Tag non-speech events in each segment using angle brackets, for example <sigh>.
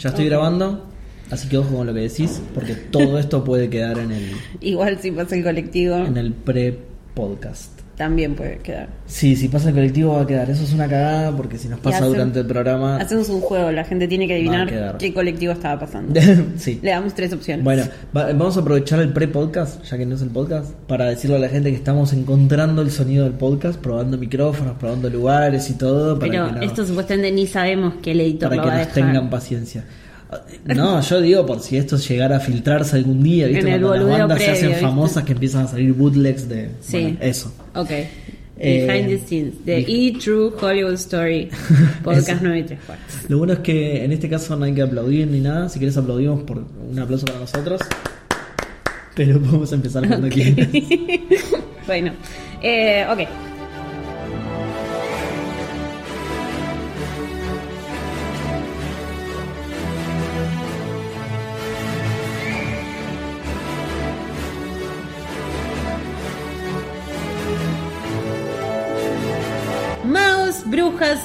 Ya estoy grabando, así que ojo con lo que decís, porque todo esto puede quedar en el, <laughs> Igual si pasa el colectivo, en el pre-podcast. También puede quedar. Sí, si pasa el colectivo va a quedar. Eso es una cagada porque si nos pasa hacen- durante el programa. Hacemos un juego, la gente tiene que adivinar qué colectivo estaba pasando. <laughs> sí. Le damos tres opciones. Bueno, va- vamos a aprovechar el pre-podcast, ya que no es el podcast, para decirle a la gente que estamos encontrando el sonido del podcast, probando micrófonos, probando lugares y todo. Para Pero que no- esto supuestamente ni sabemos que el editor para lo que va a nos dejar. tengan paciencia. No, yo digo por si esto llegara a filtrarse algún día, ¿viste? En el Cuando las bandas se hacen ¿viste? famosas que empiezan a salir bootlegs de Sí. bueno, eso. Ok. Eh, Behind the scenes. The di- E True Hollywood Story. <laughs> Podcast Eso. 9 y 3 cuartos. Lo bueno es que en este caso no hay que aplaudir ni nada. Si quieres aplaudimos por un aplauso para nosotros. Pero podemos empezar cuando Ok. quieras. <laughs> bueno. Eh, ok.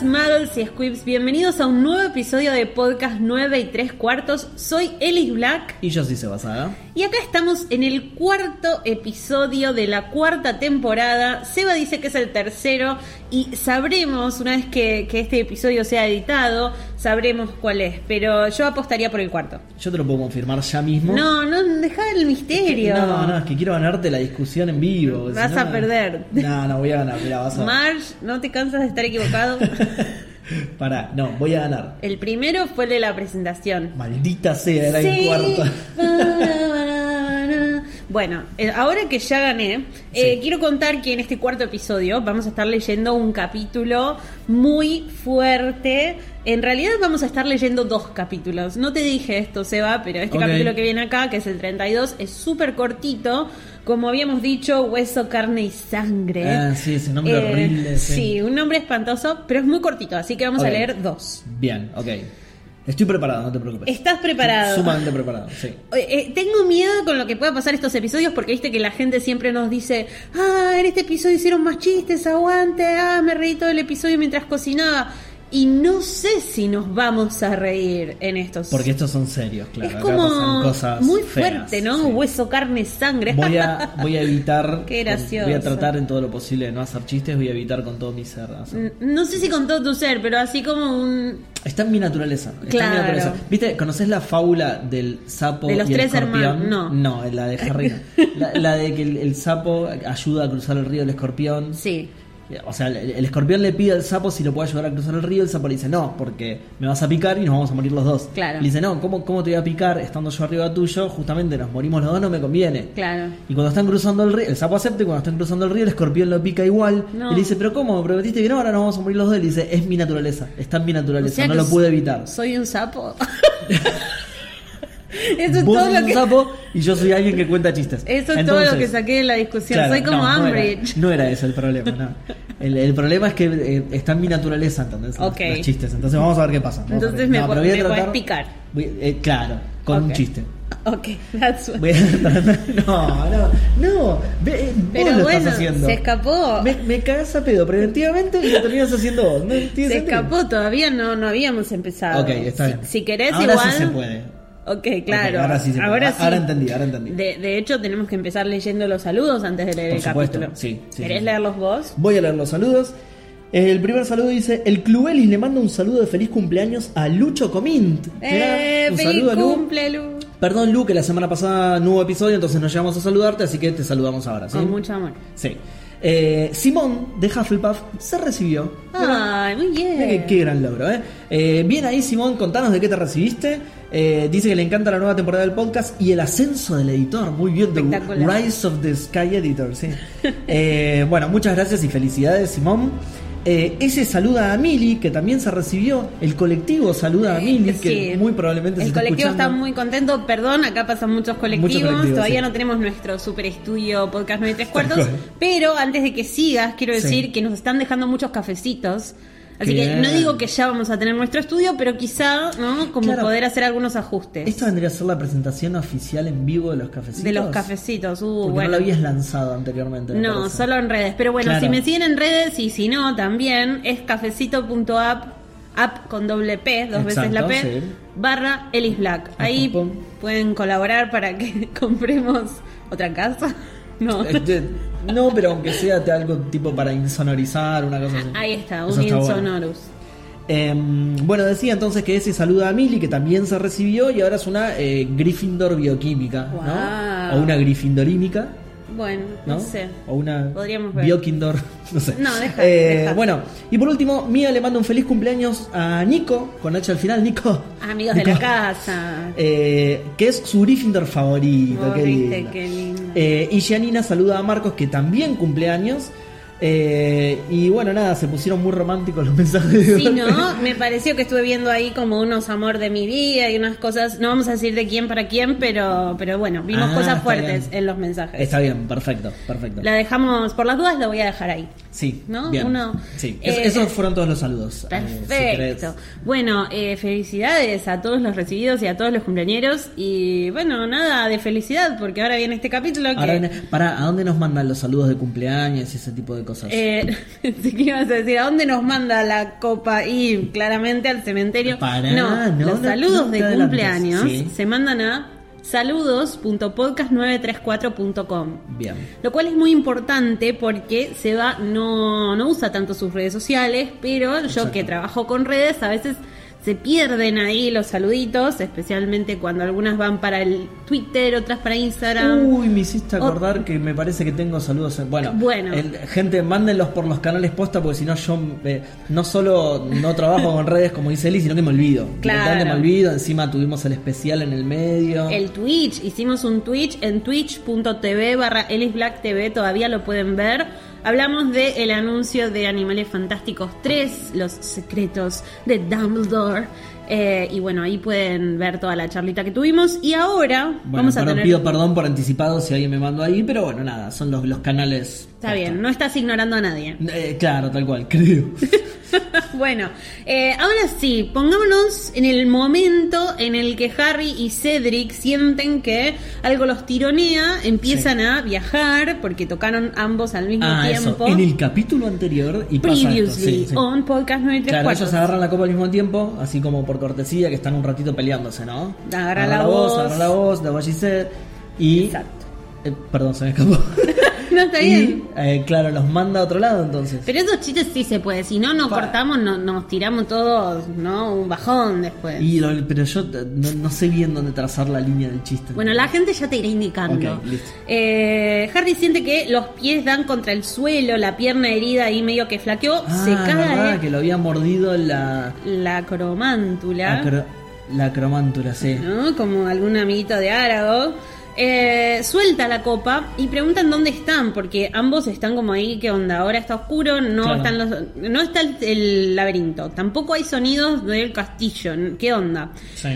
Muggles y squibs, bienvenidos a un nuevo episodio de Podcast 9 y 3 cuartos. Soy Ellis Black Y yo sí se basada. Y acá estamos en el cuarto episodio de la cuarta temporada. Seba dice que es el tercero y sabremos, una vez que, que este episodio sea editado, sabremos cuál es. Pero yo apostaría por el cuarto. Yo te lo puedo confirmar ya mismo. No, no, deja el misterio. No, no, es que quiero ganarte la discusión en vivo. Vas si no- a perder. No, no voy a ganar. Mira, vas a Marge, ¿no te cansas de estar equivocado? <laughs> Pará, no, voy a ganar. el primero fue el de la presentación. Maldita sea, era el Sí. cuarto. Bueno, eh, ahora que ya gané, eh, Sí. quiero contar que en este cuarto episodio vamos a estar leyendo un capítulo muy fuerte. En realidad vamos a estar leyendo dos capítulos. No te dije esto, Seba, pero este capítulo que viene acá, que es el 32, es súper cortito. Como habíamos dicho, hueso, carne y sangre. Ah, sí, ese nombre Eh, horrible. Sí, un nombre espantoso, pero es muy cortito, así que vamos a leer dos. Bien, ok. Estoy preparado, no te preocupes. ¿Estás preparado? Sumamente preparado, sí. Eh, eh, tengo miedo con lo que pueda pasar estos episodios porque viste que la gente siempre nos dice, ah, en este episodio hicieron más chistes, aguante, ah, me reí todo el episodio mientras cocinaba. Y no sé si nos vamos a reír en estos. Porque estos son serios, claro. es como cosas muy feas, fuerte, ¿no? sí. Hueso, carne, sangre. Voy a, voy a evitar. <laughs> Qué gracioso. Voy a tratar en todo lo posible de no hacer chistes, voy a evitar con todo mi ser. hacer- no sé si con todo tu ser, pero así como un... Está en mi naturaleza. Está en mi Claro. naturaleza. ¿Viste? ¿Conoces la fábula del sapo De los y el tres escorpión? hermanos, no. No, la de Harry. <laughs> la de que el, el sapo ayuda a cruzar el río del escorpión. Sí. O sea, el, el escorpión le pide al sapo si lo puede ayudar a cruzar el río. El sapo le dice, no, porque me vas a picar y nos vamos a morir los dos. Claro. Le dice, no, ¿cómo, ¿cómo te voy a picar estando yo arriba tuyo? Justamente nos morimos los dos, no me conviene. Claro. Y cuando están cruzando el río, el sapo acepta y cuando están cruzando el río, el escorpión lo pica igual. No. Y le dice, pero ¿cómo? ¿Me prometiste que no? Ahora nos vamos a morir los dos. Y le dice, es mi naturaleza, está en mi O naturaleza, sea no lo pude evitar. Soy un sapo. <laughs> Eso es Vos todo sos lo un que... sapo y yo soy alguien que cuenta chistes. Eso es todo lo Entonces, que saqué de la discusión. claro, Soy como no, no era- Ambridge. No era, ese el problema, no. El, el problema es que eh, está en mi naturaleza, ¿entendés? Los- Ok. Los, chistes. Entonces vamos a ver qué pasa. Vamos Entonces me, No, po- pero voy a me tratar- podés picar. voy- eh, claro, con un Ok. chiste. Ok, that's what- <laughs> No, no, no. Ve, eh, vos Pero lo bueno, estás haciendo. se escapó. Me, me cagas a pedo preventivamente y lo terminas haciendo vos. ¿No Se sentido? escapó, todavía no, no habíamos empezado. Ok, está si, bien. Si querés ahora igual. sí se puede. Ok, claro. Ok, ahora sí se puede. Ahora Ah, sí. ahora entendí, ahora entendí. De, de hecho, tenemos que empezar leyendo los saludos antes de leer Por el supuesto, capítulo. sí, sí, ¿Querés sí. leerlos vos? Voy a leer los saludos. El primer saludo dice: El Clubelis le manda un saludo de feliz cumpleaños a Lucho Comint. ¡Eh! un ¡Feliz saludo a Lu. cumple, Lu! Perdón, Lu, que la semana pasada no hubo episodio, entonces nos llevamos a saludarte, así que te saludamos ahora. ¿sí? Con mucho amor. Sí. Eh, Simón de Hufflepuff se recibió. Ay, muy bien. Qué gran logro, ¿eh? Eh, Bien ahí, Simón, contanos de qué te recibiste. Eh, dice que le encanta la nueva temporada del podcast y el ascenso del editor. Muy bien, Espectacular. Rise of the Sky Editor, sí. Eh, <laughs> bueno, muchas gracias y felicidades, Simón. Eh, ese saluda a Mili, que también se recibió. El colectivo saluda a Mili, que muy probablemente se El está colectivo está muy contento. Perdón, acá pasan muchos colectivos. Todavía sí. no tenemos nuestro super estudio podcast 9 3 Tal cuartos. Pero antes de que sigas, quiero Sí. decir que nos están dejando muchos cafecitos. Así que no digo que ya vamos a tener nuestro estudio, pero quizá, ¿no? Como Claro. poder hacer algunos ajustes. Esto vendría a ser la presentación oficial en vivo de los cafecitos. de los cafecitos. Uh, Porque bueno. no lo habías lanzado anteriormente. me No, parece. solo en redes. Pero bueno, Claro. si me siguen en redes y si no, también es cafecito.app app con doble P, dos veces la P, sí. barra Ellis Black. Ahí Pum, pum. pueden colaborar para que <laughs> compremos otra casa. No. <laughs> No, pero aunque sea te- algo tipo para insonorizar, una cosa así. Ahí está, un está bueno. Insonorus. Em, bueno, decía entonces que ese saluda a Millie, que también se recibió, y ahora es una eh, Gryffindor bioquímica. ¿no? O una Gryffindorímica, Bueno, ¿no? no, sé. O una Podríamos ver. Biokindor, <laughs> no sé. No, deja, Eh, deja. Bueno, y por último, Mía le manda un feliz cumpleaños a Nico, con H al final, Nico. Amigos de la casa. <laughs> Eh, que es su Gryffindor favorito. Qué viste, lindo. qué lindo. Eh, y Gianina saluda a Marcos, que también cumple años. Eh, y bueno, nada, se pusieron muy románticos los <laughs> mensajes Sí, no, me pareció que estuve viendo ahí como unos amor de mi vida y unas cosas, no vamos a decir de quién para quién, pero, pero bueno, vimos Ah, cosas fuertes bien. en los mensajes. Está bien, perfecto, perfecto. La dejamos, por las dudas, la voy a dejar ahí. Sí, ¿No? bien. Uno- sí. Es- eh, esos fueron todos los saludos. eh, si. Perfecto. bueno, felicidades a todos los recibidos y a todos los cumpleañeros. Y bueno, nada de felicidad, porque ahora viene este capítulo que. Ahora, viene- pará, ¿a dónde nos mandan los saludos de cumpleaños y ese tipo de cosas? Eh, <laughs> pensé que ibas a decir, ¿a dónde nos manda la copa? Y claramente al cementerio. No, no, los saludos de cumpleaños Sí. se mandan a saludos.podcast934.com. Bien. Lo cual es muy importante porque Seba no, no usa tanto sus redes sociales, pero yo que trabajo con redes a veces se pierden ahí los saluditos, especialmente cuando algunas van para el Twitter, otras para Instagram. Uy, me hiciste acordar que me parece que tengo saludos. en- Bueno, Bueno. el- gente, mándenlos por los canales posta porque si no yo eh, no solo no trabajo con redes como dice Eli, sino que me olvido. Claro. Me olvido. Encima tuvimos el especial en el medio. El Twitch, hicimos un Twitch en twitch.tv barra TV, todavía lo pueden ver. Hablamos de el anuncio de Animales Fantásticos 3, los secretos de Dumbledore. Eh, y bueno, ahí pueden ver toda la charlita que tuvimos. Y ahora Bueno, vamos a tener... pido perdón por anticipado si alguien me mandó ahí, pero bueno, nada, son los, los canales. Está bien, no estás ignorando a nadie. Eh, claro, tal cual, creo. <laughs> bueno, eh, ahora sí, pongámonos en el momento en el que Harry y Cedric sienten que algo los tironea, empiezan a viajar, porque tocaron ambos al mismo ah, eso. tiempo. En el capítulo anterior y pasa esto. Previously sí, sí. on Podcast 934. Claro, ellos agarran la copa al mismo tiempo, así como por cortesía, que están un ratito peleándose, ¿no? Agarra la voz. agarra la voz, de what she said, y... Exacto. eh, perdón, se me escapó. <laughs> No, está y, bien. eh, claro, los manda a otro lado entonces. Pero esos chistes sí se puede, si no nos cortamos, no, nos tiramos todos, ¿no? Un bajón después. Y lo- pero yo eh, no, no sé bien dónde trazar la línea del chiste. Bueno, la gente ya te irá indicando. Listo. Eh, Harry siente que los pies dan contra el suelo, la pierna herida ahí medio que flaqueó, Ah, se verdad, cae que lo había mordido la... la cromántula, La, cro- la cromántula, sí. ¿no? Como algún amiguito de Aragog. Eh, suelta la copa y preguntan dónde están, porque ambos están como ahí, ¿qué onda? Ahora está oscuro, no Claro. están los, no está el, el laberinto, tampoco hay sonidos del castillo, ¿qué onda? Sí.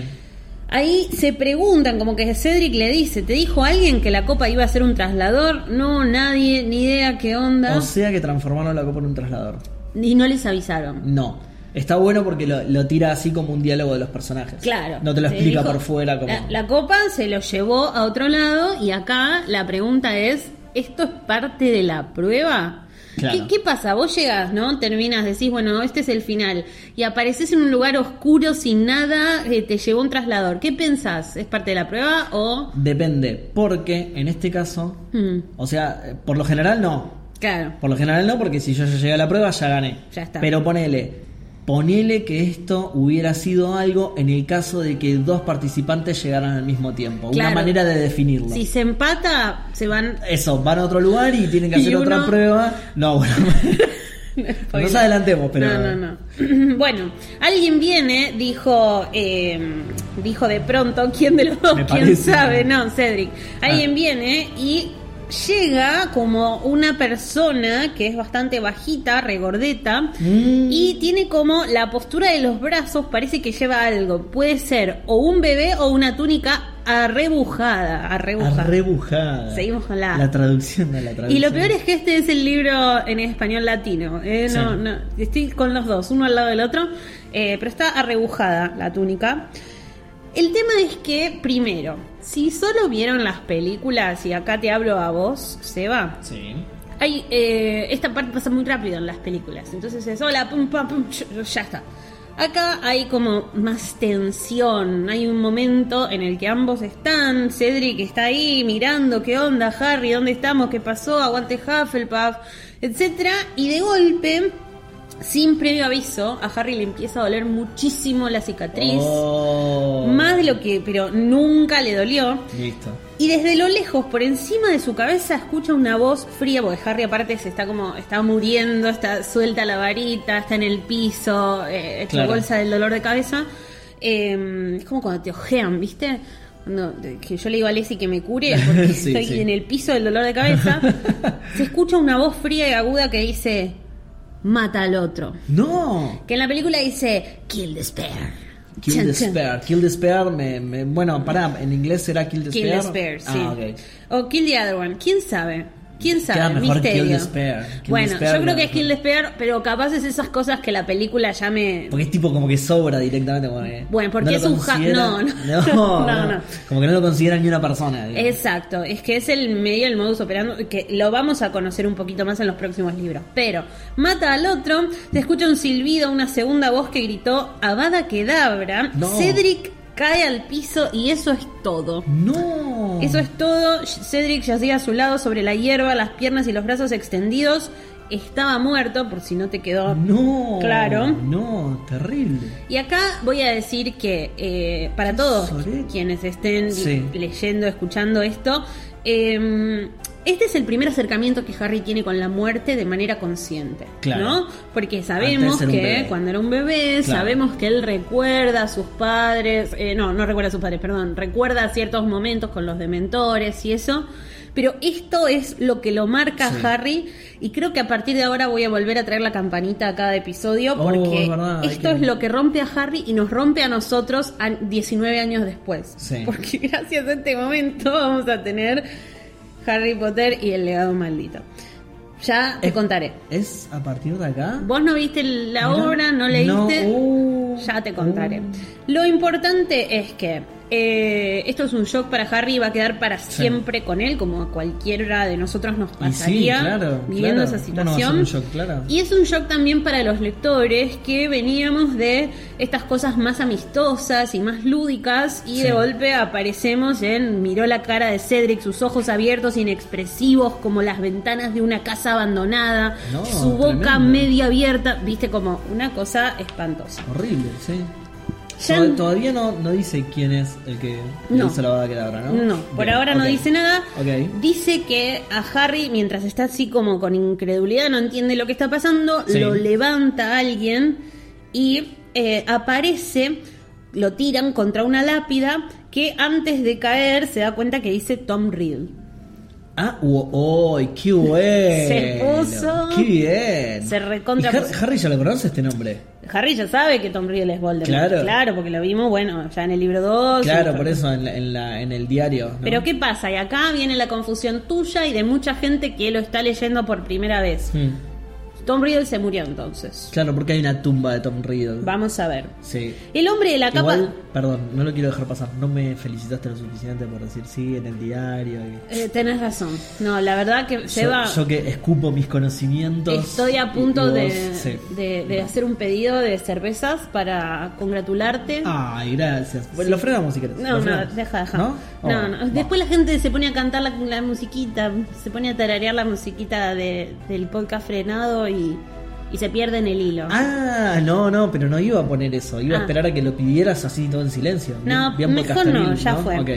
Ahí se preguntan, como que Cedric le dice, ¿te dijo alguien que la copa iba a ser un traslador? No, nadie, ni idea qué onda. O sea que transformaron la copa en un traslador. y no les avisaron. No. Está bueno porque lo, lo tira así como un diálogo de los personajes. Claro. No te lo explica dijo- por fuera como. La, la copa se lo llevó a otro lado y acá la pregunta es, ¿esto es parte de la prueba? Claro. ¿Qué, qué pasa? Vos llegas, ¿no? Terminas, decís, bueno, este es el final. Y apareces en un lugar oscuro, sin nada, eh, te llevó un traslador. ¿Qué pensás? ¿Es parte de la prueba o...? Depende, porque en este caso, Hmm, o sea, por lo general no. claro. Por lo general no, porque si yo ya llegué a la prueba ya gané. Ya está. Pero ponele, ponele que esto hubiera sido algo en el caso de que dos participantes llegaran al mismo tiempo. Claro. Una manera de definirlo. Si se empata, se van... Eso, van a otro lugar y tienen que hacer otra prueba. No, <laughs> bueno. no nos adelantemos, pero. No, no, no. <clears throat> bueno, alguien viene, dijo, eh, dijo de pronto, ¿quién de los dos? ¿Quién sabe? No, Cedric. Alguien Ah. viene y llega como una persona que es bastante bajita, regordeta, Mm. y tiene como la postura de los brazos, parece que lleva algo. Puede ser o un bebé o una túnica arrebujada. Arrebujada. Arrebujada. Seguimos con la- La traducción de la traducción. Y lo peor es que este es el libro en español latino. ¿eh? No, Sí. no, estoy con los dos, uno al lado del otro, eh, pero está arrebujada la túnica. El tema es que, primero, si solo vieron las películas, y acá te hablo a vos, Seba, Sí. hay, eh, esta parte pasa muy rápido en las películas. Entonces es hola, pum, pam, pum, ya está. Acá hay como más tensión. Hay un momento en el que ambos están. Cedric está ahí mirando qué onda, Harry, dónde estamos, qué pasó, aguante Hufflepuff, etcétera. Y de golpe, sin previo aviso, a Harry le empieza a doler muchísimo la cicatriz. Oh. Más de lo que, pero nunca le dolió. Listo. Y desde lo lejos, por encima de su cabeza, escucha una voz fría, porque Harry aparte se está como, está muriendo, está suelta la varita, está en el piso, eh, hecho Claro. bolsa del dolor de cabeza. Eh, es como cuando te ojean, ¿viste? Cuando- que yo le digo a Leslie que me cure <laughs> porque Sí, estoy sí. en el piso del dolor de cabeza. <laughs> se escucha una voz fría y aguda que dice, mata al otro. No. Que en la película dice, kill the spare. Kill Chan, the chan. Kill the Spare, me, me- bueno, pará, en inglés será Kill the Kill the Spare. Spare, sí. Ah. O Kill the Other One. ¿Quién sabe? ¿Quién sabe? Queda mejor Misterio. Kill. Kill bueno, yo creo que es Kill the Spare, pero capaz es esas cosas que la película ya me... Porque es tipo como que sobra directamente. Como que Bueno, porque es un considera- no, <laughs> no. <laughs> no, No, no. no. Como que no lo considera ni una persona. digamos. Exacto, es que es el medio, el modus operandi, que lo vamos a conocer un poquito más en los próximos libros. Pero mata al otro, se escucha un silbido, una segunda voz que gritó Avada Kedavra, No. Cedric cae al piso y eso es todo. No. Eso es todo. Cedric yacía a su lado sobre la hierba, las piernas y los brazos extendidos. Estaba muerto, por si no te quedó No. claro. No, terrible. Y acá voy a decir que eh, para todos sorete. quienes estén Sí. leyendo, escuchando esto, eh, este es el primer acercamiento que Harry tiene con la muerte de manera consciente, Claro. ¿no? Porque sabemos que cuando era un bebé, Claro. sabemos que él recuerda a sus padres, eh, no, no recuerda a sus padres, perdón, recuerda ciertos momentos con los dementores y eso. Pero esto es lo que lo marca Sí. a Harry y creo que a partir de ahora voy a volver a traer la campanita a cada episodio Oh, porque verdad, esto que- es lo que rompe a Harry y nos rompe a nosotros a 19 años después. Sí. Porque <laughs> gracias a este momento vamos a tener Harry Potter y el legado maldito. Ya te Es- contaré. ¿Es a partir de acá? Vos no viste la obra, no leíste. no, ya te contaré. uh. Lo importante es que eh, esto es un shock para Harry y va a quedar para siempre con él, como a cualquiera de nosotros nos sí, pasaría claro, viviendo claro. esa ¿Cómo no va a ser situación. shock, claro? Y es un shock también para los lectores que veníamos de estas cosas más amistosas y más lúdicas y Sí. de golpe aparecemos en miró la cara de Cedric, sus ojos abiertos, inexpresivos como las ventanas de una casa abandonada, No, su boca tremendo. media abierta, viste como una cosa espantosa. Horrible, sí. Todavía no, no dice quién es el que No. hizo la bada ¿no? No, por Bien, ahora no dice nada. Dice que a Harry, mientras está así como con incredulidad, no entiende lo que está pasando, Sí. lo levanta alguien y eh, aparece, lo tiran contra una lápida que antes de caer se da cuenta que dice Tom Riddle. Ah, oh, qué bueno. Se puso- Qué bien. se recontra ¿Y Har-. Harry ya lo conoce este nombre. Harry ya sabe que Tom Riddle es Voldemort. Claro. porque lo vimos, bueno, ya en el libro 2. Claro, por eso en, la- en, la, en el diario. ¿no? Pero ¿qué pasa? Y acá viene la confusión tuya y de mucha gente que lo está leyendo por primera vez. Hmm. Tom Riddle se murió entonces. Claro, porque hay una tumba de Tom Riddle. Vamos a ver. Sí. El hombre de la capa... Igual, perdón, no lo quiero dejar pasar. No me felicitaste lo suficiente por decir sí en el diario. y- Eh, tenés razón. No, la verdad que Yo, Seba... yo que escupo mis conocimientos. Estoy a punto de, sí. de- de hacer un pedido de cervezas para congratularte. Ay, gracias. Lo frenamos si querés. No, ¿Lo no, deja, deja. ¿No? No, Oh, no. Después la gente se pone a cantar la, la musiquita, se pone a tararear la musiquita de- del podcast frenado y, y se pierde en el hilo. Ah, no, no, pero no iba a poner eso. Iba Ah. a esperar a que lo pidieras así todo en silencio. No, Bien- bien mejor no, ya fue. Ok.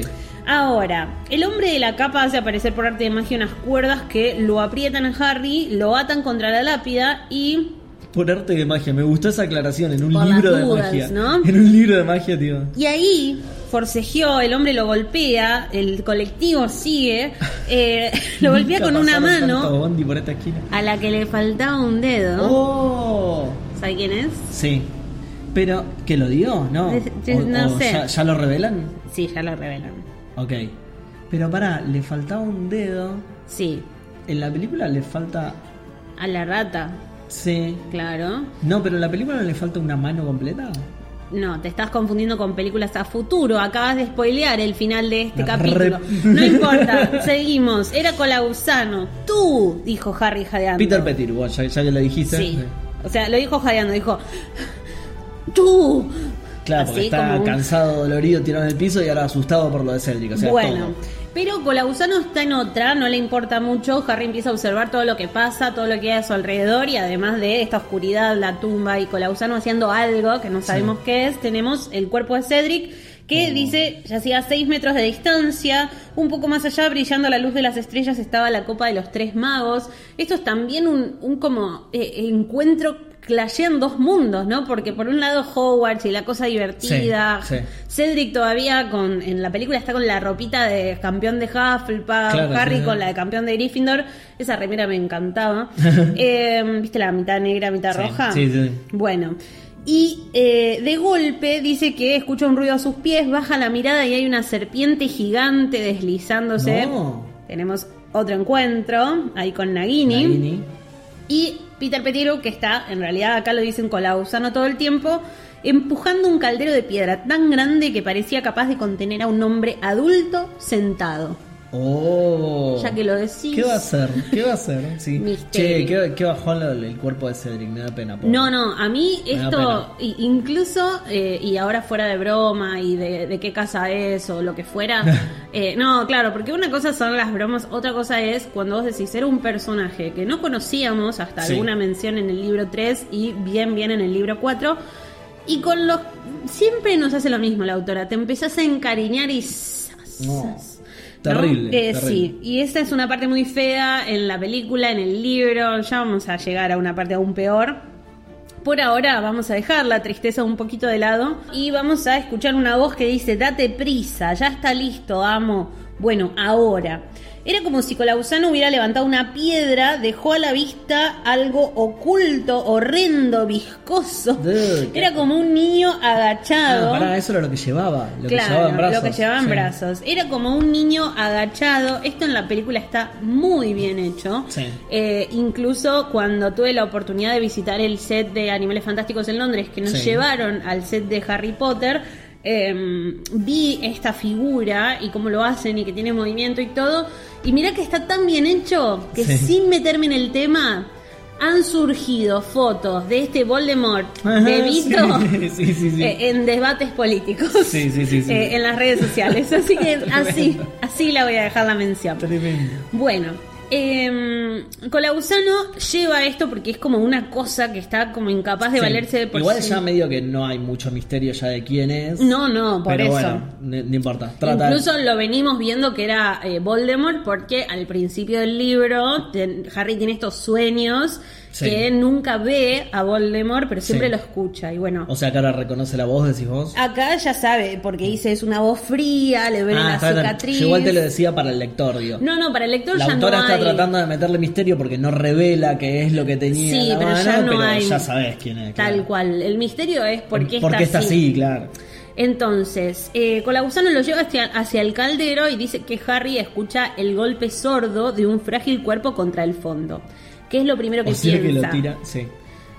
Ahora, el hombre de la capa hace aparecer por arte de magia unas cuerdas que lo aprietan a Harry, lo atan contra la lápida y Por arte de magia, me gustó esa aclaración en un Por libro de magia. ¿no? En un libro de magia, tío. Y ahí forcejeó, el hombre lo golpea, el colectivo sigue, eh, <laughs> lo golpea con una mano por esta a la que le faltaba un dedo. ¡Oh! ¿Sabe quién es? Sí. Pero, ¿que lo dio? ¿No? O- no o sé. Ya, ya lo revelan? Sí, ya lo revelan. Ok. Pero pará, le faltaba un dedo. Sí, En la película le falta. a la rata, Sí. claro. No, pero en la película le falta una mano completa. No, te estás confundiendo con películas a futuro. Acabas de spoilear el final de este La capítulo. <laughs> No importa, seguimos. Era Colausano. Tú, dijo Harry jadeando. Peter Pettigrew, bueno, ya, ya que lo dijiste. Sí. O sea, lo dijo jadeando, dijo. ¡Tú! Claro, porque Así está como un- cansado, dolorido, tirado en el piso y ahora asustado por lo de Cedric. O sea, bueno, todo. Pero Colausano está en otra, no le importa mucho. Harry empieza a observar todo lo que pasa, todo lo que hay a su alrededor y además de esta oscuridad, la tumba y Colausano haciendo algo que no sabemos qué es, tenemos el cuerpo de Cedric que Oh. dice ya hacía 6 metros de distancia, un poco más allá, brillando a la luz de las estrellas, estaba la copa de los tres magos. Esto es también un, un como eh, encuentro clashean dos mundos, ¿no? Porque por un lado Hogwarts y la cosa divertida, Sí, sí. Cedric todavía con en la película está con la ropita de campeón de Hufflepuff, Claro, Harry sí, con la de campeón de Gryffindor, esa remera me encantaba. <laughs> Eh, ¿Viste la mitad negra, mitad roja? sí, sí. Bueno. Y eh, de golpe dice que escucha un ruido a sus pies, baja la mirada y hay una serpiente gigante deslizándose. No. Tenemos otro encuentro ahí con Nagini. Nagini. Y Peter Pettigrew, que está, en realidad acá lo dicen Colausano todo el tiempo, empujando un caldero de piedra tan grande que parecía capaz de contener a un hombre adulto sentado. Oh. Ya que lo decís. ¿Qué va a hacer? ¿Qué va a hacer? <laughs> Sí. Misterio. Che, ¿qué, qué bajón el, el cuerpo de Cedric? Me da pena. pobre. No, no, a mí Me esto, incluso, eh, y ahora fuera de broma y de, de qué casa es o lo que fuera, <laughs> eh, no, claro, porque una cosa son las bromas, otra cosa es cuando vos decís, era un personaje que no conocíamos hasta Sí. alguna mención en el libro 3 y bien, bien en el libro 4, y con los... Siempre nos hace lo mismo la autora, te empezás a encariñar y... No. Eh, terrible. Sí, y esta es una parte muy fea en la película, en el libro, ya vamos a llegar a una parte aún peor. Por ahora vamos a dejar la tristeza un poquito de lado y vamos a escuchar una voz que dice, date prisa, ya está listo, amo. Bueno, ahora. Era como si Colausano hubiera levantado una piedra, dejó a la vista algo oculto, horrendo, viscoso. Dude, <laughs> Era como un niño agachado. Ah, pará, eso era lo que llevaba. Lo que Claro, llevaba en brazos. lo que llevaba en Sí. brazos. Era como un niño agachado. Esto en la película está muy bien hecho. Sí. Eh, incluso cuando tuve la oportunidad de visitar el set de Animales Fantásticos en Londres, que nos Sí. llevaron al set de Harry Potter, eh, vi esta figura y cómo lo hacen y que tiene movimiento y todo. Y mirá que está tan bien hecho que Sí. sin meterme en el tema. Han surgido fotos de este Voldemort <laughs> Ajá, bebito <laughs> <laughs> sí, sí, sí, sí. eh, en debates políticos eh, en las redes sociales. Así que así, así la voy a dejar la mención. Tremendo. Bueno, eh, Colausano lleva esto porque es como una cosa que está como incapaz de Sí. valerse de por Igual sí. ya medio que no hay mucho misterio ya de quién es. No, no, por pero eso. bueno, no, importa. Trata Incluso lo venimos viendo que era eh, Voldemort porque al principio del libro ten- Harry tiene estos sueños Sí. que nunca ve a Voldemort, pero siempre Sí. lo escucha. Y bueno, O sea, que ahora reconoce la voz, decís vos. acá ya sabe, porque dice es una voz fría, le la Ah, está bien. cicatriz. Yo igual te lo decía para el lector, digo. No, no, para el lector la ya autora no está hay. tratando de meterle misterio porque no revela qué es lo que tenía Sí, en la pero mano, ya no pero hay. ya sabes quién es. Tal claro. cual. El misterio es por qué Porque está, está así, claro. Entonces, eh, Colagusano lo lleva hacia, hacia el caldero y dice que Harry escucha el golpe sordo de un frágil cuerpo contra el fondo. ¿Qué es lo primero que O sea que piensa? lo tira, sí.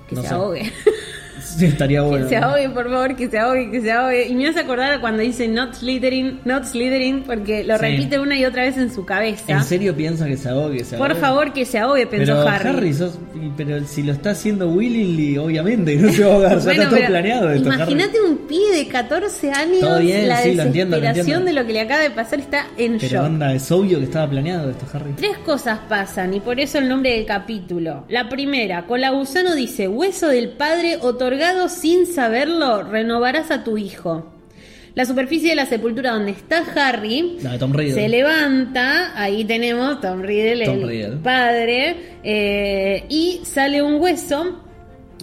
Que No se sé. ahogue. <laughs> <laughs> Sí, estaría bueno. Que se ahogue, por favor, que se ahogue, que se ahogue. Y me hace acordar cuando dice not slithering, not slithering, porque lo Sí. repite una y otra vez en su cabeza. ¿En serio piensa que se ahogue? se Por ahogue? favor, que se ahogue, pensó pero Harry. sos- pero si lo está haciendo willingly, obviamente, <laughs> no se va a ahogar, ya Bueno, está todo planeado esto, Harry. Imagínate un pibe de 14 años, Todo bien, la sí, lo entiendo, lo desesperación entiendo. de lo que le acaba de pasar está en Pero shock. onda, es obvio que estaba planeado esto, Harry. Tres cosas pasan y por eso el nombre del capítulo. La primera, Colagusano dice, hueso del padre otorgado sin saberlo, renovarás a tu hijo. La superficie de la sepultura donde está Harry Tom se levanta, ahí tenemos Tom Riddle, Tom el Riddle. padre, eh, y sale un hueso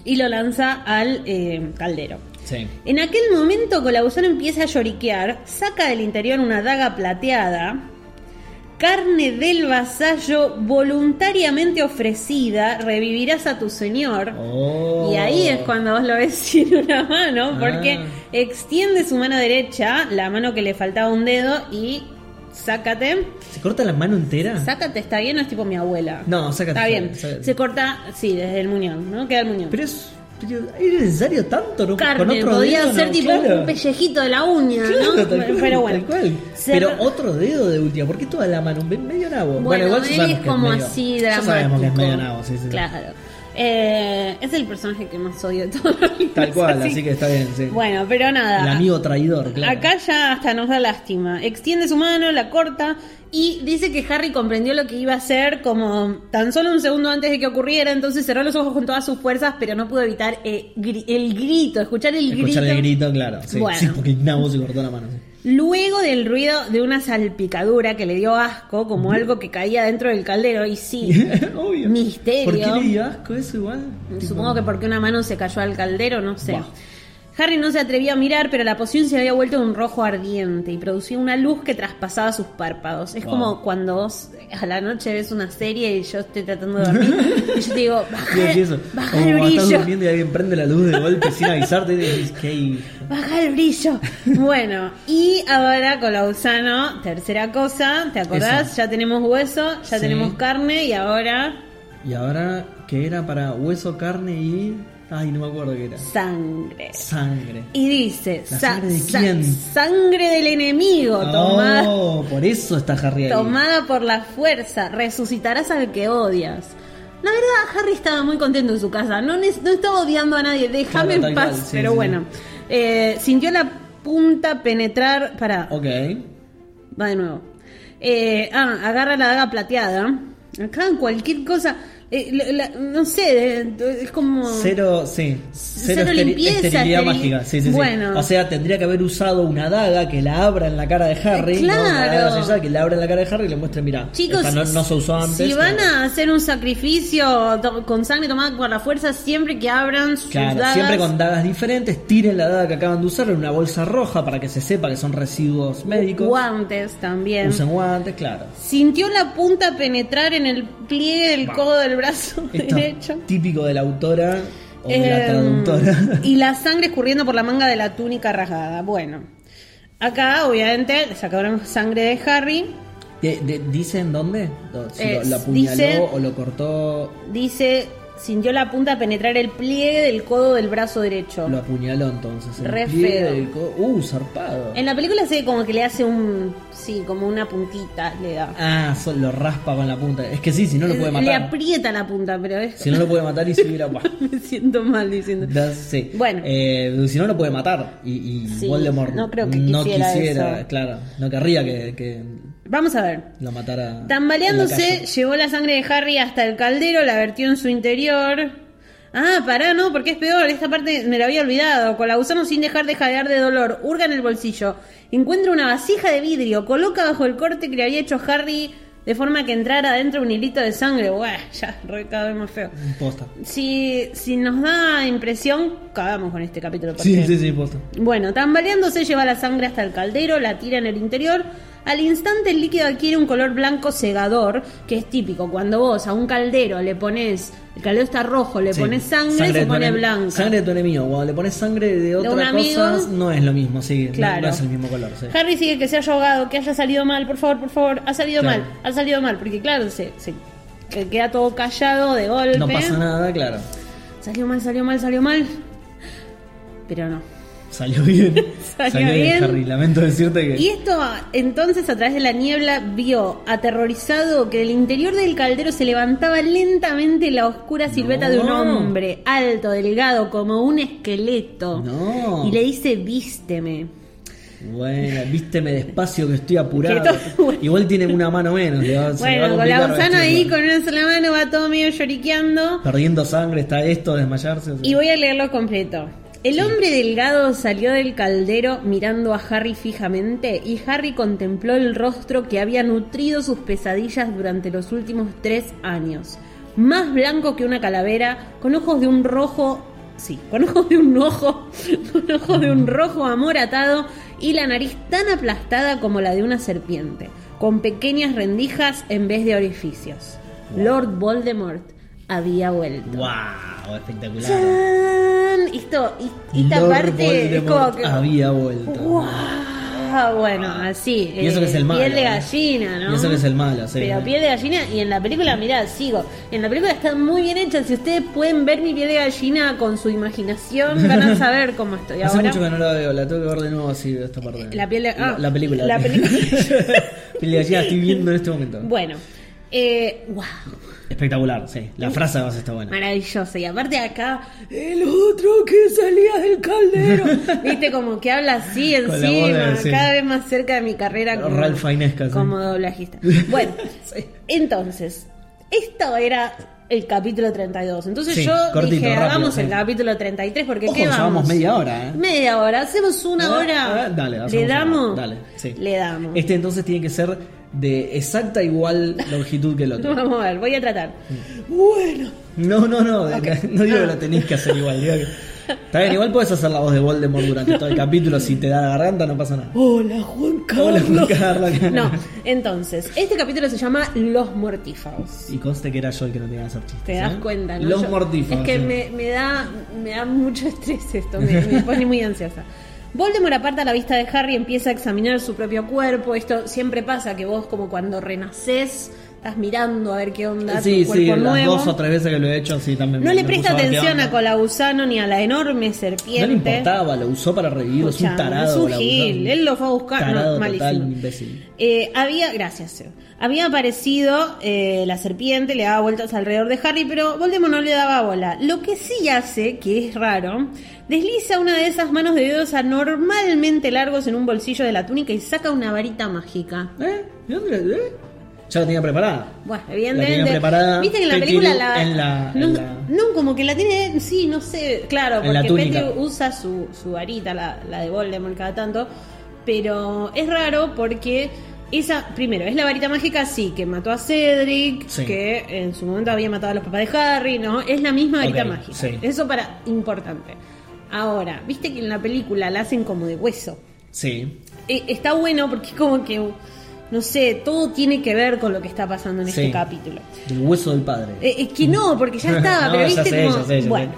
y lo lanza al eh, caldero. Sí. En aquel momento Colagusano empieza a lloriquear, saca del interior una daga plateada, carne del vasallo voluntariamente ofrecida, revivirás a tu señor. Oh. Y ahí es cuando vos lo ves <laughs> sin una mano, porque Ah. extiende su mano derecha, la mano que le faltaba un dedo, y sácate. ¿Se corta la mano entera? Sácate, está bien, no es tipo mi abuela. No, sácate, Está bien. sácate. Se corta, sí, desde el muñón, ¿no? Queda el muñón. Pero es. ¿Es necesario tanto? ¿no? carne, Con otro podía dedo, ser no, tipo claro. un pellejito de la uña, Claro, ¿no? cual, Pero bueno. tal cual. Pero otro dedo de última, ¿por qué toda la mano? Medio nabo. Bueno, igual él es como medio- así ya dramático. sabemos que es medio nabo, sí, sí. sí. Eh, es el personaje que más odio de libros, Tal cual, así que está bien, sí. Bueno, pero nada. El amigo traidor, claro. Acá ya hasta nos da lástima. Extiende su mano, la corta y dice que Harry comprendió lo que iba a hacer como tan solo un segundo antes de que ocurriera, entonces cerró los ojos con todas sus fuerzas, pero no pudo evitar eh, gri- el grito, escuchar el Escuchar grito. el grito, claro. Sí, Bueno. sí porque Ignabo se cortó la mano. sí. Luego del ruido de una salpicadura que le dio asco, como algo que caía dentro del caldero, y sí, <laughs> Obvio. Misterio. ¿Por qué le dio asco eso igual? supongo que porque una mano se cayó al caldero, no sé. Harry no se atrevió a mirar, pero la poción se había vuelto un rojo ardiente y producía una luz que traspasaba sus párpados. Es Wow. como cuando vos a la noche ves una serie y yo estoy tratando de dormir <laughs> y yo te digo, baja, baja Como el cuando estás brillo. durmiendo y alguien prende la luz de golpe sin avisarte y dices, ¿qué? Baja el brillo. Bueno, y ahora con Lausano, tercera cosa, ¿te acordás? Eso. Ya tenemos hueso, ya Sí. tenemos carne y ahora Y ahora, ¿qué era para hueso, carne y. Ay, no me acuerdo qué era. sangre. Sangre. Y dice, ¿La sa- sangre de sa- quién? sangre del enemigo, tomada, Oh, por eso está Harry ahí. tomada por la fuerza, resucitarás al que odias. La verdad, Harry estaba muy contento en su casa, no, no estaba odiando a nadie, déjame Claro, en paz, sí, pero sí. bueno. Eh, sintió la punta penetrar, para, Ok. va de nuevo. Eh, ah, agarra la daga plateada, acá en cualquier cosa, eh, la- la- no sé, es como... Cero, sí. Cero, Cero limpieza, esterilidad esteri- mágica. Sí, sí, sí. Bueno. O sea, tendría que haber usado una daga que la abra en la cara de Harry. Eh, ¿no? Una claro. daga sellada que la abra en la cara de Harry y le muestre, mira, Chicos, esta no, no se usó antes. si van a hacer un sacrificio con sangre tomada por la fuerza, siempre que abran sus Claro, dagas, siempre con dagas diferentes, tiren la daga que acaban de usar en una bolsa roja para que se sepa que son residuos médicos. guantes también. Usen guantes, claro. Sintió la punta penetrar en el pliegue del codo del brazo <laughs> Esto derecho. típico de la autora o de la Eh, traductora. <laughs> y la sangre escurriendo por la manga de la túnica rasgada. Bueno, acá obviamente le sacaron sangre de Harry. ¿Dicen dónde? Lo, apuñaló dice- o lo cortó, Dice, sintió la punta penetrar el pliegue del codo del brazo derecho. lo apuñaló entonces. el Re pliegue feo. del co- Uh, zarpado. En la película se ve como que le hace un. Sí, como una puntita le da. Ah, lo raspa con la punta. Es que sí, si no lo puede Le matar. aprieta la punta, pero es. Si no lo puede matar y si hubiera... <laughs> Me siento mal diciendo. Da- sí. Bueno. Eh, si no lo puede matar. Y, y Sí, Voldemort no creo que no quisiera quisiera, eso. claro. No querría que, que Vamos a ver. lo la Tambaleándose, calle. llevó la sangre de Harry hasta el caldero, la vertió en su interior. Ah, pará, no, porque es peor. Esta parte me la había olvidado. Con la gusano sin dejar de jadear de dolor. Hurga en el bolsillo. Encuentra una vasija de vidrio. Coloca bajo el corte que le había hecho Harry de forma que entrara adentro un hilito de sangre. Buah, ya, re cada vez más feo. Posta. Si, si nos da impresión, cagamos con este capítulo. Sí, sí, sí, posta. Bueno, tambaleándose lleva la sangre hasta el caldero, la tira en el interior. Al instante el líquido adquiere un color blanco cegador, que es típico. Cuando vos a un caldero le pones, el caldero está rojo, le Sí. pones sangre, se pone blanca. Sangre de tu enemigo. Cuando le pones sangre de otra cosa, no es lo mismo, sí. Claro. No, es el mismo color, sí. Harry sigue que se haya ahogado, que haya salido mal, por favor, por favor, ha salido Claro. mal, ha salido mal, porque claro, se, se que queda todo callado de golpe. No pasa nada, claro. Salió mal, salió mal, salió mal. Pero no. Salió bien. <laughs> Salió bien. Harry. Lamento decirte que. Y esto entonces a través de la niebla vio aterrorizado que del interior del caldero se levantaba lentamente la oscura silueta de un hombre, alto, delgado, como un esqueleto. No. Y le dice, vísteme. Bueno, <laughs> vísteme despacio que estoy apurado. Que todo- <laughs> Igual tiene una mano menos. va- Bueno, con la gusana ahí con una sola mano va todo medio lloriqueando. Perdiendo sangre, está esto, desmayarse. o sea. Y voy a leerlo completo. El hombre delgado salió del caldero mirando a Harry fijamente y Harry contempló el rostro que había nutrido sus pesadillas durante los últimos tres años. Más blanco que una calavera, con ojos de un rojo... Sí, con ojos de un ojo, <laughs> con ojos de un rojo amoratado y la nariz tan aplastada como la de una serpiente, con pequeñas rendijas en vez de orificios. Lord Voldemort había vuelto. ¡Wow! Espectacular. ¡Chan! Esto, y- esta Lord parte como que. había vuelto. ¡Guau! Bueno, así. Y eso que es el malo, Piel de ¿eh? gallina, ¿no? Y eso que es el malo, sí. Pero piel de gallina, y en la película, mirá, sigo. En la película está muy bien hecha. Si ustedes pueden ver mi piel de gallina con su imaginación, van a saber cómo estoy. <laughs> Hace Ahora, mucho que no la veo, la tengo que ver de nuevo así esta parte. La piel de- ah, la, la película. la <laughs> película. piel de gallina estoy viendo en este momento. Bueno, Eh, wow. Espectacular, sí. La frase además está buena. Maravillosa. Y aparte acá, el otro que salía del caldero. <laughs> Viste, como que habla así encima, de- sí. cada vez más cerca de mi carrera como, sí. como doblajista. <laughs> Bueno, Sí. entonces, esto era el capítulo 32. Entonces Sí, yo cortito, dije, rápido, hagamos sí. el capítulo 33 porque Ojo, ¿qué vamos? llevamos media hora, ¿eh? Media hora, hacemos una Ah, hora. ah, dale, ¿Le una damos? hora. Dale, sí. Le damos. Este entonces tiene que ser de exacta igual longitud que el otro. <laughs> Vamos a ver, voy a tratar. Bueno. No, no, <laughs> no, no digo que lo tenés que hacer igual. digo que- Está bien, igual puedes hacer la voz de Voldemort durante todo el capítulo. Si te da la garganta, no pasa nada. Hola, Juan Hola, Juan Carlos. <laughs> No, entonces, este capítulo se llama Los Mortífagos. Y conste que era yo el que no tenía que hacer chistes. Te das ¿eh? cuenta, ¿no? Los Yo- mortífagos. Es que sí. me, me da, me da mucho estrés esto, me, me pone muy ansiosa. Voldemort aparta la vista de Harry y empieza a examinar su propio cuerpo. Esto siempre pasa, que vos como cuando renacés, estás mirando a ver qué onda Sí, tu sí, cuerpo las nuevo. dos o tres veces que lo he hecho, sí, también. no me- le me presta atención a. Colagusano ni a la enorme No serpiente. le importaba, lo usó para revivirlo. Es un tarado. es un gil, él lo fue a buscar, no, Tarado malísimo. total, un imbécil. Eh, había, gracias, Seo. había aparecido eh, la serpiente, le daba vueltas alrededor de Harry, pero Voldemort no le daba bola. Lo que sí hace, que es raro, desliza una de esas manos de dedos anormalmente largos en un bolsillo de la túnica y saca una varita mágica. ¿Eh? ¿De dónde eh? Ya la tenía preparada. Bueno, La evidentemente. tenía preparada Viste que en la película la, en la- no, en la- no, como que la tiene. Sí, no sé. Claro, la porque. Pettigrew usa su, su varita, la, la de Voldemort cada tanto. Pero es raro porque. Esa, primero, es la varita mágica, sí, que mató a Cedric, Sí. que en su momento había matado a los papás de Harry, ¿no? Es la misma varita mágica. sí. Eso para importante. Ahora, viste que en la película la hacen como de hueso. Sí. Eh, está bueno porque es como que, no sé, todo tiene que ver con lo que está pasando en Sí. este capítulo. Del hueso del padre. Eh, es que no, porque ya <laughs> estaba, No, pero viste sé, como. ya sé, ya bueno,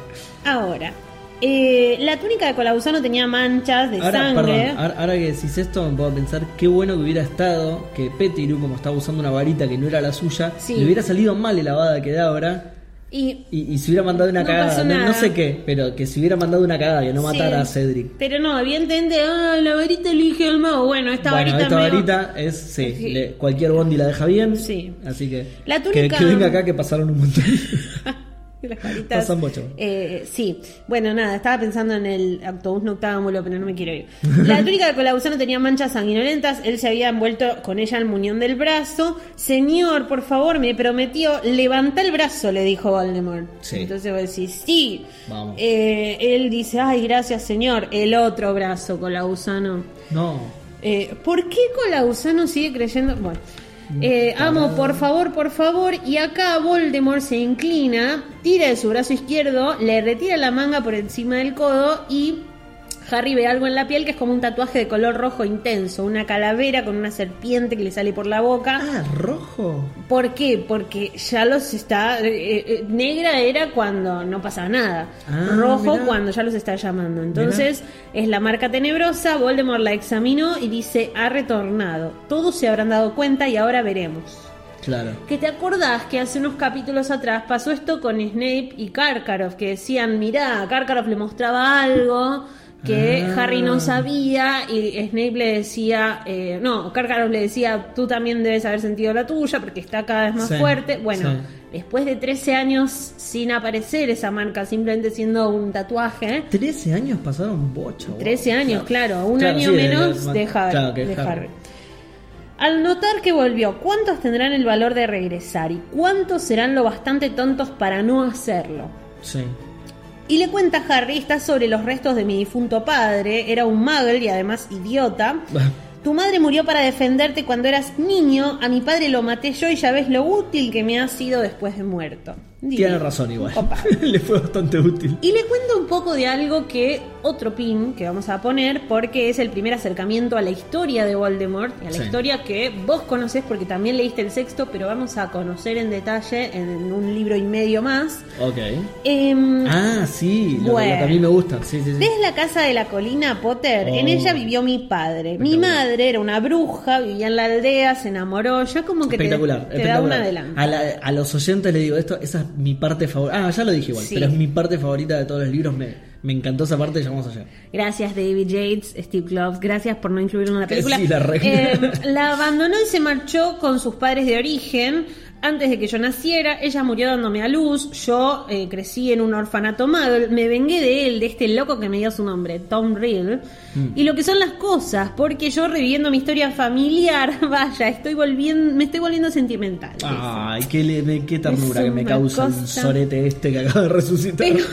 ahora. eh, la túnica de Colabusano tenía manchas de Ahora, sangre. perdón, ahora, ahora que decís esto, me puedo pensar qué bueno que hubiera estado que Pettigrew, como estaba usando una varita que no era la suya, Sí. le hubiera salido mal la lavada que da ahora Y. y, y se hubiera mandado una No cagada. No, sé qué, pero que se hubiera mandado una cagada, que no matara sí, a Cedric. Pero no, evidentemente, ah, la varita elige al mago. Bueno, esta bueno, varita esta medio- varita es, sí, Sí. le- cualquier bondi la deja bien. Sí. Así que, La que, que venga acá que pasaron un montón. <laughs> <laughs> Las. Pasan mucho. Eh, sí, bueno, nada, estaba pensando en el autobús noctámbulo, pero no me quiero ir. La <laughs> túnica de Colabusano tenía manchas sanguinolentas, él se había envuelto con ella el muñón del brazo. Señor, por favor, me prometió, levanta el brazo, le dijo Voldemort. Sí. Entonces vos decís, sí. Vamos. Eh, él dice, ay, gracias, señor. El otro brazo, Colabusano. no. Eh, ¿Por qué Colagusano sigue creyendo? Bueno, eh, amo, por favor, por favor. Y acá Voldemort se inclina, tira de su brazo izquierdo, le retira la manga por encima del codo y Harry ve algo en la piel que es como un tatuaje de color rojo intenso, una calavera con una serpiente que le sale por la boca. Ah, rojo. ¿Por qué? Porque ya los está. eh, eh, negra era cuando no pasaba nada. Ah, Rojo mirá. cuando ya los está llamando. Entonces es la marca tenebrosa. Voldemort la examinó y dice: ha retornado. Todos se habrán dado cuenta y ahora veremos. Claro. Que te acordás que hace unos capítulos atrás pasó esto con Snape y Karkaroff, que decían, mirá, Karkaroff le mostraba algo que Ah. Harry no sabía y Snape le decía, eh, no, Karkaroff le decía, tú también debes haber sentido la tuya porque está cada vez más Sí, fuerte. Bueno, sí. después de 13 años sin aparecer esa marca, simplemente siendo un tatuaje, 13 años pasaron bocha. wow. 13 años, claro, un Claro, año sí, menos de- de, Harry. claro, que de Harry. Harry. Al notar que volvió, ¿cuántos tendrán el valor de regresar y cuántos serán lo bastante tontos para no hacerlo? Sí. Y le cuenta a Harry, está sobre los restos de mi difunto padre, era un muggle y además idiota. Tu madre murió para defenderte cuando eras niño, a mi padre lo maté yo y ya ves lo útil que me ha sido después de muerto. Tiene razón igual. <laughs> Le fue bastante útil. Y le cuento un poco de algo que otro pin que vamos a poner porque es el primer acercamiento a la historia de Voldemort y a la Sí. historia que vos conocés porque también leíste el sexto, pero vamos a conocer en detalle en un libro y medio más. Ok. Em, Ah, sí, lo, Bueno. lo que a mí me gusta. Sí, sí, sí. ¿Ves la casa de la colina, Potter? En Oh. ella vivió mi padre. Mi madre era una bruja, vivía en la aldea, se enamoró. Ya como que te, espectacular, te da un adelanto. A, la- a los oyentes les digo esto, esa es mi parte favorita. Ah, ya lo dije igual, pero es mi parte favorita de todos los libros. Me, me encantó esa parte, ya vamos allá. Gracias David Yates, Steve Kloves, gracias por no incluirlo en la película. Sí, la Eh, la abandonó y se marchó con sus padres de origen antes de que yo naciera, ella murió dándome a luz, yo eh, crecí en un orfanato muggle, me vengué de él, de este loco que me dio su nombre, Tom Riddle, Mm. y lo que son las cosas, porque yo reviviendo mi historia familiar, <laughs> vaya, estoy volviendo, me estoy volviendo sentimental. Ay, qué, le- qué ternura Es que me causa el cosa- sorete este que acaba de resucitar. Pero,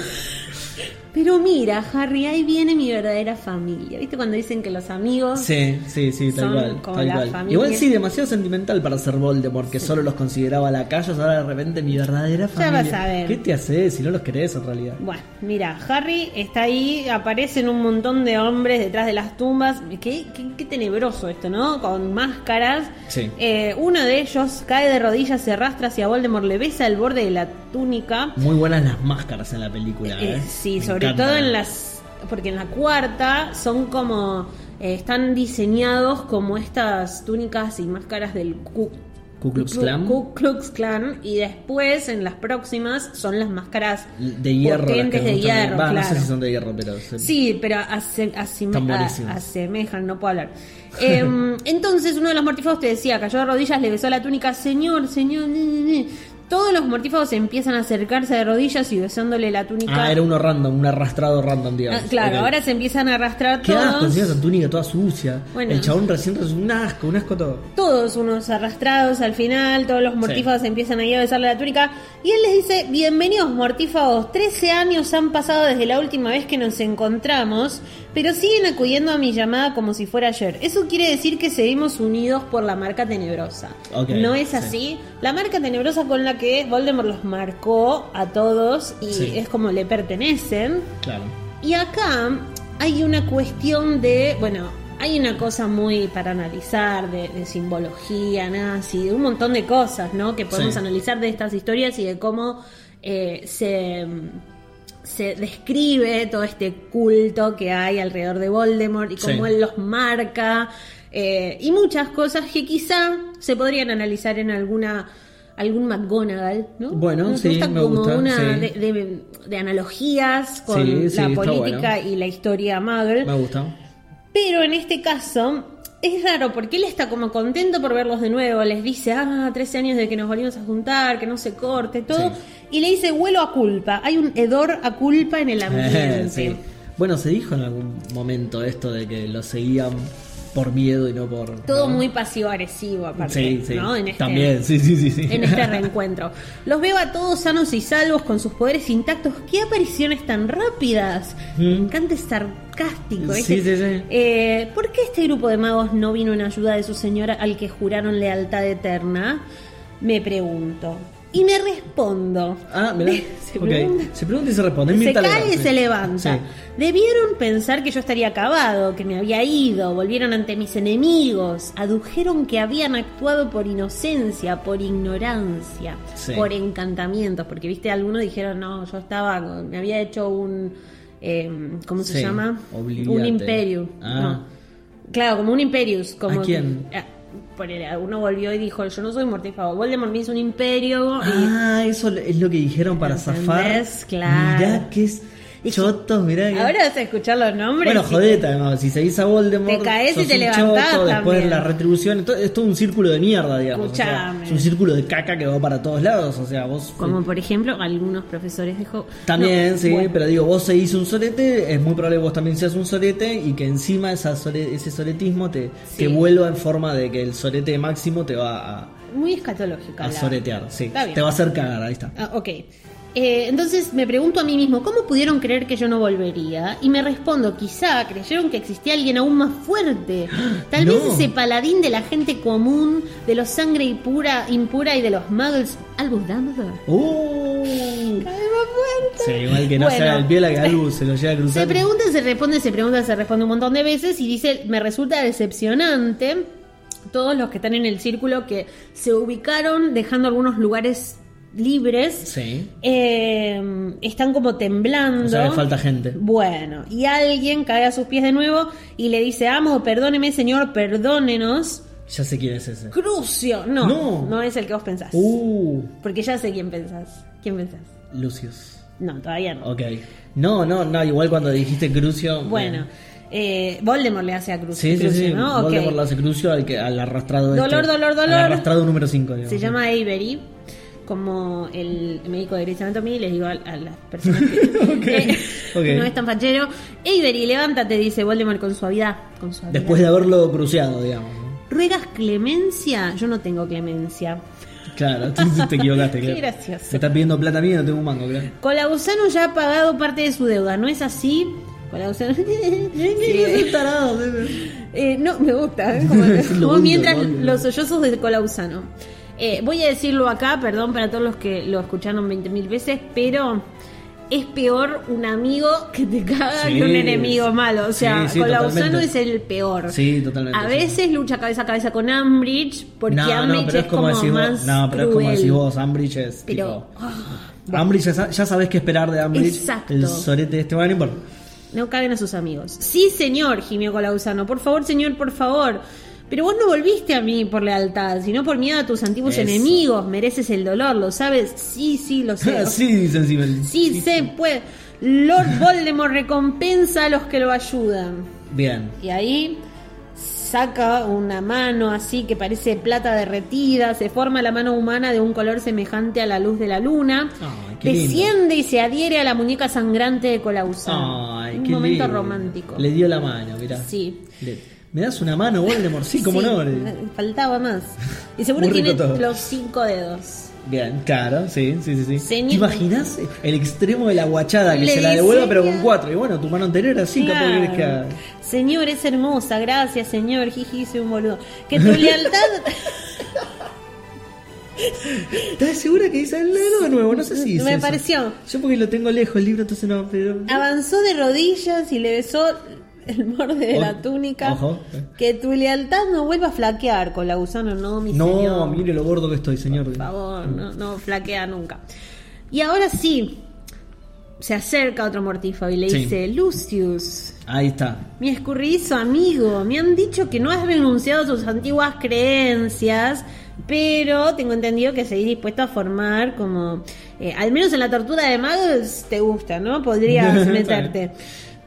pero mira, Harry, ahí viene mi verdadera familia. ¿Viste cuando dicen que los amigos Sí, sí, sí, tal Son cual. como tal la cual. familia. Igual sí, demasiado sentimental para ser Voldemort, que solo los consideraba lacayos, ahora de repente mi verdadera familia. vas a ver. ¿Qué te haces si no los querés en realidad? Bueno, mira, Harry está ahí, aparecen un montón de hombres detrás de las tumbas. Qué, qué- qué tenebroso esto, ¿no? Con máscaras. Sí. Eh, uno de ellos cae de rodillas, se arrastra hacia Voldemort, le besa el borde de la túnica. Muy buenas las máscaras en la película, ¿eh? Eh, sí, Me sobre todo en las. Porque en la cuarta son como. eh, están diseñados como estas túnicas y máscaras del Ku, Ku Klux Klan. Ku Klux Klan, y después en las próximas son las máscaras De hierro. potentes de hierro, claro. No sé si son de hierro, pero. se- Sí, pero ase- asime- a- asemejan, no puedo hablar. Em, <laughs> entonces uno de los mortífagos te decía, cayó de rodillas, le besó la túnica, señor, señor. ni, ni, ni". Todos los mortífagos empiezan a acercarse de rodillas y besándole la túnica. Ah, era uno random, un arrastrado random, digamos. Ah, claro, ahora se empiezan a arrastrar Qué asco, todos. encima esa túnica toda sucia. Bueno. El chabón recién es un asco, un asco todo. Todos unos arrastrados al final, todos los mortífagos empiezan ahí a besarle la túnica. Y él les dice, bienvenidos mortífagos, 13 años han pasado desde la última vez que nos encontramos, pero siguen acudiendo a mi llamada como si fuera ayer. Eso quiere decir que seguimos unidos por la marca tenebrosa. ¿No es sí. así? La marca tenebrosa con la que Voldemort los marcó a todos y Sí. es como le pertenecen. Claro. Y acá hay una cuestión de, bueno, hay una cosa muy para analizar de, de simbología nazi, de un montón de cosas, ¿no? Que podemos Sí. analizar de estas historias y de cómo eh, se, se describe todo este culto que hay alrededor de Voldemort y cómo Sí. él los marca eh, y muchas cosas que quizá se podrían analizar en alguna algún McGonagall, ¿no? Bueno, ¿No te sí, gusta me como gusta, una sí. de, de- de analogías con Sí, la política bueno. y la historia Muggle. Me gusta. Pero en este caso es raro porque él está como contento por verlos de nuevo. Les dice, ah, 13 años de que nos volvimos a juntar, que no se corte, todo. Sí. Y le dice, huelo a culpa. Hay un hedor a culpa en el <laughs> ambiente. Sí. Bueno, se dijo en algún momento esto de que lo seguían por miedo y no por. Todo ¿no? muy pasivo-agresivo, aparte. Sí, sí. ¿no? En este- También, sí, sí, sí. sí. en este reencuentro. Los veo a todos sanos y salvos con sus poderes intactos. ¡Qué apariciones tan rápidas! Me Mm. encanta es sarcástico. Sí, ¿viste? sí, sí. Eh, ¿Por qué este grupo de magos no vino en ayuda de su señora al que juraron lealtad eterna? Me pregunto. Y me respondo. Ah, mirá. <laughs> Se pregunta. Se pregunta y se responde. Se cae y sí. se levanta. Sí. Debieron pensar que yo estaría acabado, que me había ido, volvieron ante mis enemigos, adujeron que habían actuado por inocencia, por ignorancia, Sí. por encantamientos, porque viste, algunos dijeron, no, yo estaba, me había hecho un, eh, ¿cómo se llama? obliviate. Un imperium. Ah. No. Claro, como un imperius. Como ¿A quién? que- ponele, uno volvió y dijo, yo no soy mortífago, Voldemort me hizo un imperio y Ah, eso es lo que dijeron para ¿Entendés? zafar. Claro. Mirá que es Chotos, mirá que. Ahora vas a escuchar los nombres. Bueno, jodete, además, si seguís a Voldemort, Te caes y te levantás choto, después la retribución, es todo un círculo de mierda, digamos. o sea, Escuchame. es un círculo de caca que va para todos lados, o sea, vos... Como por ejemplo, algunos profesores de También, No, sí, bueno. pero digo, vos seguís un sorete, es muy probable que vos también seas un sorete y que encima esa sole- ese soretismo te, Sí. te vuelva en forma de que el sorete máximo te va a, Muy escatológica. a la- soretear, sí, te va a hacer cagar, ahí está. Ah, ok. Eh, entonces me pregunto a mí mismo, ¿cómo pudieron creer que yo no volvería? Y me respondo, quizá creyeron que existía alguien aún más fuerte. <gasps> Tal No. vez ese paladín de la gente común, de los sangre impura, impura y de los muggles, Albus Dumbledore. Fuerte. Sí, igual que no Bueno. sea el piola que algo se lo llega a <laughs> cruzar. Se pregunta, se responde, se pregunta, se responde un montón de veces y dice, me resulta decepcionante todos los que están en el círculo que se ubicaron dejando algunos lugares libres. Sí. eh, están como temblando. O sea, que falta gente. Bueno, y alguien cae a sus pies de nuevo y le dice, amo, perdóneme señor, perdónenos. Ya sé quién es ese. Crucio. No, No. no, es el que vos pensás. Uh, Porque ya sé quién pensás. ¿Quién pensás? Lucius. No, todavía no. Ok. No, no, no, igual cuando dijiste Crucio. Bueno, eh, Voldemort le hace a Crucio. Sí, sí, Crucio, sí. Voldemort le hace Crucio al, que, al arrastrado Dolor, este, dolor, dolor. Al arrastrado número 5. Se llama Avery. Como el médico de Grey's Anatomy, les digo a, a las personas <laughs> que <laughs> eh, no es tan fachero. Avery, levántate, dice Voldemort con suavidad. Con suavidad. Después de haberlo cruceado, digamos. ¿Ruegas clemencia? Yo no tengo clemencia. Claro, <laughs> tú te equivocaste. Qué gracioso. Me estás pidiendo plata mía y no tengo un mango, claro. Colausano ya ha pagado parte de su deuda, ¿no es así? Colausano. Sí. Tarado, Eh, no, me gusta. ¿eh? Como, mientras los sollozos de Colausano. Eh, voy a decirlo acá, perdón para todos los que lo escucharon 20.000 veces, pero es peor un amigo que te caga Sí. que un enemigo malo. O sea, Sí, sí, Colausano es el peor. Sí, totalmente, A veces lucha cabeza a cabeza con Ambridge, porque no, Ambridge no, pero es, es como, decís más vos. No, pero es como cruel. decís vos, Ambridge es Pero, ah. Ambridge ya, ya sabes qué esperar de Ambridge. Exacto. El sorete de este bueno, no importa. No caben a sus amigos. Sí, señor, gimió Colausano. Por favor, señor, por favor. Pero vos no volviste a mí por lealtad, sino por miedo a tus antiguos Eso. enemigos. Mereces el dolor, ¿lo sabes? Sí, sí, lo sé. <laughs> sí, dicen encima. Sí, se puede. Lord Voldemort recompensa a los que lo ayudan. Bien. Y ahí saca una mano así que parece plata derretida, se forma la mano humana de un color semejante a la luz de la luna, Ay, qué lindo. desciende y se adhiere a la muñeca sangrante de Colausano. Ay, un momento lindo. romántico. Le dio la mano, mirá. Sí. Le- ¿Me das una mano, Voldemort? Sí, cómo Sí, no. Faltaba más. Y seguro tiene todo. los cinco dedos. Bien, claro, sí, sí, sí. sí. Señor- ¿Te imaginas el extremo de la guachada que Le se la devuelva pero con cuatro? Y bueno, tu mano anterior era cinco, ¿por qué crees que? Señor, es hermosa, gracias, señor. Jiji, soy un boludo. Que tu lealtad. <laughs> ¿Estás segura que dice el dedo de nuevo? No sé si dice Me eso. pareció. Yo porque lo tengo lejos el libro, entonces no, pero... Avanzó de rodillas y le besó el borde de la túnica. ojo. Que tu lealtad no vuelva a flaquear con la gusano, no, mi No, señor. mire lo gordo que estoy, señor. Por favor, no, no flaquea nunca. Y ahora sí, se acerca otro mortífago y le Sí. dice: Lucius, Ahí está. mi escurridizo amigo, me han dicho que no has renunciado a tus antiguas creencias, pero tengo entendido que seguís dispuesto a formar como, eh, al menos en la tortura de magos te gusta, ¿no? Podrías <laughs> meterte.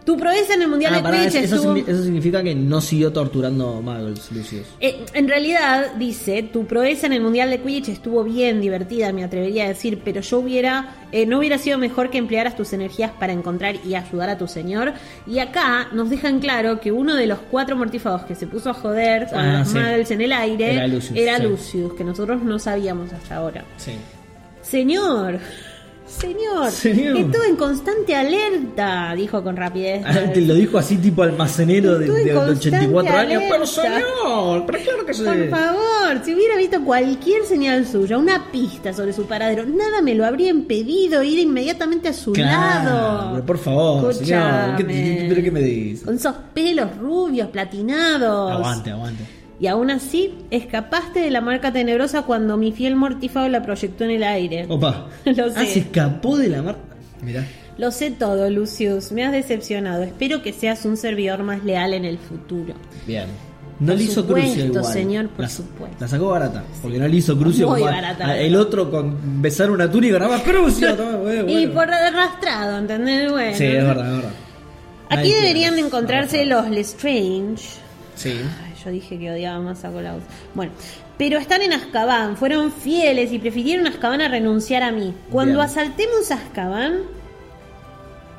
Tu proeza en el Mundial Ah, de Quidditch eso, estuvo... eso significa que no siguió torturando Muggles, Lucius. Eh, en realidad, dice, tu proeza en el Mundial de Quidditch estuvo bien, divertida, me atrevería a decir, pero yo hubiera, eh, no hubiera sido mejor que emplearas tus energías para encontrar y ayudar a tu señor. Y acá nos dejan claro que uno de los cuatro mortífagos que se puso a joder con Ah, los sí. Muggles en el aire Era Lucius, era sí. Lucius, que nosotros no sabíamos hasta ahora. Sí. Señor, señor, Señor. estuve en constante alerta, dijo con rapidez. Ah, te lo dijo así tipo almacenero de, de- de constante 84 años. Pero alerta. señor, pero claro que sí. Por favor, si hubiera visto cualquier señal suya, una pista sobre su paradero, nada me lo habría impedido ir inmediatamente a su Claro, lado. pero por favor, señor. ¿Qué, qué me dice? Con esos pelos rubios, platinados. Aguante, aguante. Y aún así, escapaste de la marca tenebrosa cuando mi fiel mortífago la proyectó en el aire. Opa. <laughs> Lo Ah, sé. se escapó de la mar. Mirá. Lo sé todo, Lucius. Me has decepcionado. Espero que seas un servidor más leal en el futuro. Bien. No Por le hizo supuesto, crucio igual. señor, por la, supuesto. La sacó barata. Porque no le hizo crucio Muy barata, a- el otro con besar una túnica, nada más crucio. <laughs> bueno, Y por arrastrado, ¿entendés? Bueno. Sí, es verdad, es verdad. Aquí deberían de encontrarse arrastrado. los Lestrange. Sí. Ay, yo dije que odiaba más a Colaus. Bueno, pero están en Azkaban, fueron fieles y prefirieron Azkaban a renunciar a mí. Cuando Bien. asaltemos Azkaban...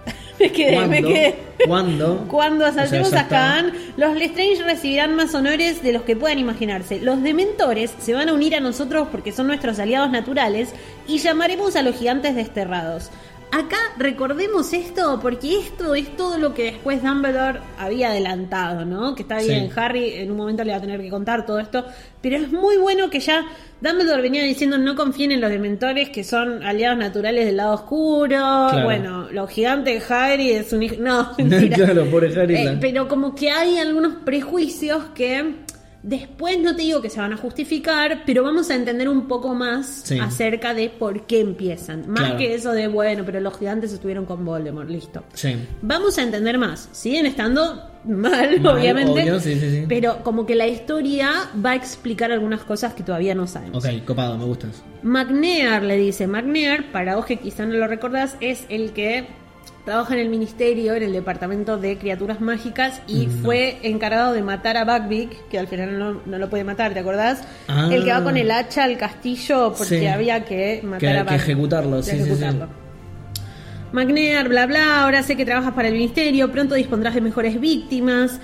<laughs> me quedé, me quedé. ¿Cuándo? Cuando asaltemos O sea. Azkaban, los Lestrange recibirán más honores de los que puedan imaginarse. Los Dementores se van a unir a nosotros porque son nuestros aliados naturales y llamaremos a los gigantes desterrados. Acá recordemos esto porque esto es todo lo que después Dumbledore había adelantado, ¿no? Que está bien, Sí. Harry en un momento le va a tener que contar todo esto, pero es muy bueno que ya Dumbledore venía diciendo no confíen en los dementores que son aliados naturales del lado oscuro, bueno, los gigantes Harry es un hijo, no, <laughs> mentira. Claro, pobre Harry, Eh, pero como que hay algunos prejuicios que después no te digo que se van a justificar, pero vamos a entender un poco más Sí. acerca de por qué empiezan. Más Claro. que eso de, bueno, pero los gigantes estuvieron con Voldemort, listo. Sí. Vamos a entender más. Siguen estando mal, Mal, obviamente. obvio, sí, sí, sí. Pero como que la historia va a explicar algunas cosas que todavía no sabemos. Ok, copado, me gusta eso. McNair le dice, McNair, para vos que quizá no lo recordás, es el que trabaja en el ministerio, en el departamento de criaturas mágicas y No. fue encargado de matar a Buckbeak, que al final no, no lo puede matar, ¿te acordás? Ah. El que va con el hacha al castillo porque Sí. había que matar Que- a que Buckbeak. ejecutarlo, De sí, sí, sí. ejecutarlo. McNair, bla bla, ahora sé que trabajas para el ministerio, pronto dispondrás de mejores víctimas.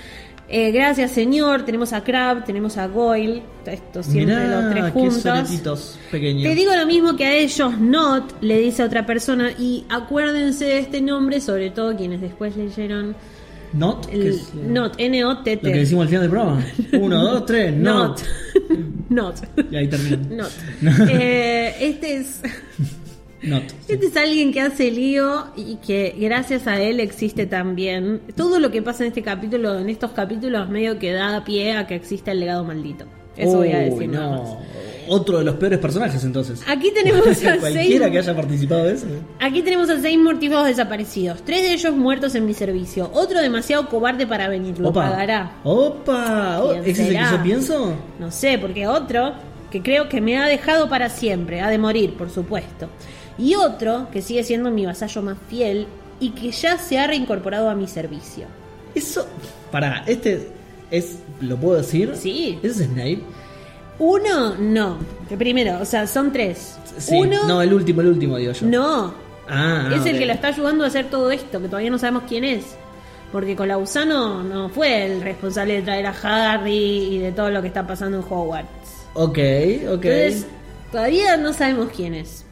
Eh, gracias, señor. Tenemos a Crab, tenemos a Goyle. Esto siempre Mirá, los tres juntos. pequeños. Te digo lo mismo que a ellos, Not, le dice a otra persona. Y acuérdense de este nombre, sobre todo quienes después leyeron Not, que el es, eh, Not, N-O-T-T. Lo que decimos al final del programa. <laughs> Uno, dos, tres, not. Not. <laughs> Y ahí termina. Not. <laughs> Eh, este es. Not. Este es alguien que hace lío y que gracias a él existe también. Todo lo que pasa en este capítulo, en estos capítulos, medio que da pie a que exista el legado maldito. Eso voy a decir. nada más. no. Otro de los peores personajes entonces. Aquí tenemos <laughs> a seis. Cualquiera que haya participado de eso. Aquí tenemos a seis mortífagos desaparecidos. Tres de ellos muertos en mi servicio. Otro demasiado cobarde para venir. Lo pagará. Opa. Oh, ¿Quién ¿Ese es el que yo pienso? No sé, porque otro que creo que me ha dejado para siempre, ha de morir, por supuesto. Y otro que sigue siendo mi vasallo más fiel y que ya se ha reincorporado a mi servicio. Eso. Pará, este es. ¿Lo puedo decir? Sí. ¿Ese es Snape? Uno, no. Que primero, o sea, son tres. Sí. Uno, No, el último, el último, digo yo. no. Ah, es el que lo está ayudando a hacer todo esto, que todavía no sabemos quién es. Porque Colausano no fue el responsable de traer a Harry y de todo lo que está pasando en Hogwarts. Ok, ok. Entonces, todavía no sabemos quién es.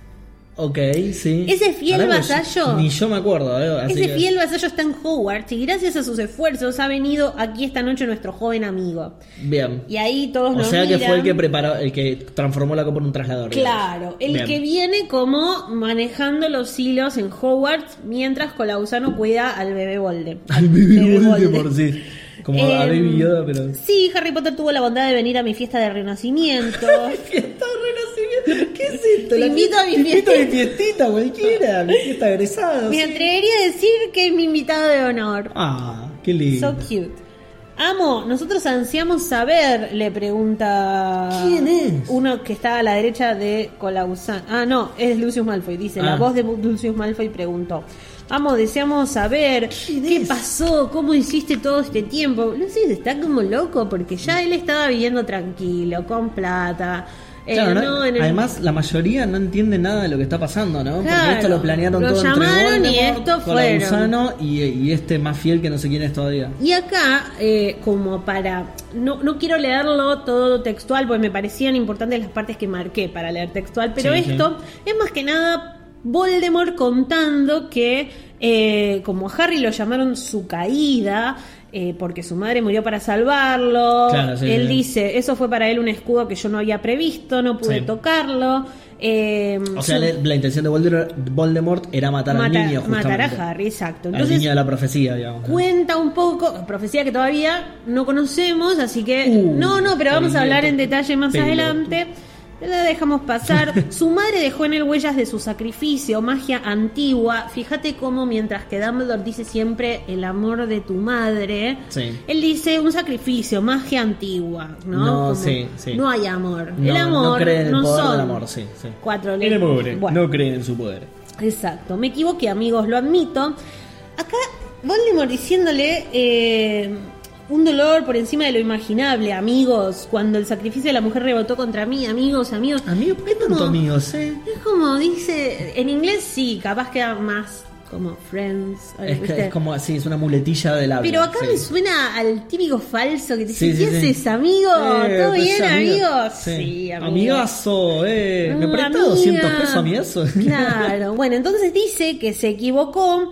ok, sí. Ese fiel Ahora, vasallo- Ni yo me acuerdo, ¿eh? Así Ese que- fiel vasallo está en Hogwarts y gracias a sus esfuerzos ha venido aquí esta noche nuestro joven amigo. Bien. Y ahí todos O nos sea que fue el que preparó, el que transformó la copa en un traslador. Claro, el Bien. que viene como manejando los hilos en Hogwarts mientras Colausano cuida al bebé Volde. Al bebé Bebé Voldemort, sí. Como Baby Yoda, pero. Sí, Harry Potter tuvo la bondad de venir a mi fiesta de renacimiento. <laughs> Fiesta de renacimiento. ¿Qué es esto? Te La invito a mi Te invito a mi fiestita. cualquiera. Mi fiesta de egresados. Me atrevería a decir que es mi invitado de honor. Ah, qué lindo. So cute. Amo, nosotros ansiamos saber, le pregunta. ¿Quién es? Uno que está a la derecha de Colausan. Ah, no, es Lucius Malfoy. Dice, la Ah. voz de Lucius Malfoy preguntó. Amo, deseamos saber ¿Quién qué pasó, cómo hiciste todo este tiempo. Lucius está como loco porque ya él estaba viviendo tranquilo, con plata. Eh, Claro, ¿no? no, el- Además, la mayoría no entiende nada de lo que está pasando, ¿no? Porque esto lo planearon Lo todo llamaron entre y esto Colausano y, y este más fiel que no sé quién es todavía. Y acá, eh, como para. No, no quiero leerlo todo textual, porque me parecían importantes las partes que marqué para leer textual, pero Sí, sí. esto es más que nada Voldemort contando que, eh, como a Harry lo llamaron su caída. eh, porque su madre murió para salvarlo. Claro, sí, él sí. dice, eso fue para él un escudo que yo no había previsto, no pude Sí. tocarlo. eh, O sea, su- la intención de Voldemort, era matar mata- al niño, justamente. matar a Harry, exacto. al Entonces, niño de la profecía, digamos. cuenta un poco, profecía que todavía no conocemos, así que Uh, no, no, pero vamos a hablar en detalle más adelante. La dejamos pasar. <laughs> Su madre dejó en él huellas de su sacrificio, magia antigua. Fíjate cómo mientras que Dumbledore dice siempre el amor de tu madre, Sí. él dice un sacrificio, magia antigua, ¿no? No, Como, sí, sí. No hay amor. No, el amor no cree en el no poder son del amor, sí, sí. cuatro El Bueno. no cree en su poder. Exacto, me equivoqué amigos, lo admito. Acá Voldemort diciéndole eh, un dolor por encima de lo imaginable, amigos, cuando el sacrificio de la mujer rebotó contra mí, amigos, amigos. Amigo, ¿por qué tanto amigos, eh? Es como dice, en inglés sí, capaz queda más como friends. Es, que- ¿viste? es como así, es una muletilla del habla. Pero acá sí. me suena al típico falso que te dice, Sí, sí, ¿qué haces, amigo? Eh, ¿Todo pues, bien, amigo. Sí. amigo. Amigazo, eh. ¿Me Mm, prestás amiga. 200 pesos, <laughs> amigazo? Claro, bueno, entonces dice que se equivocó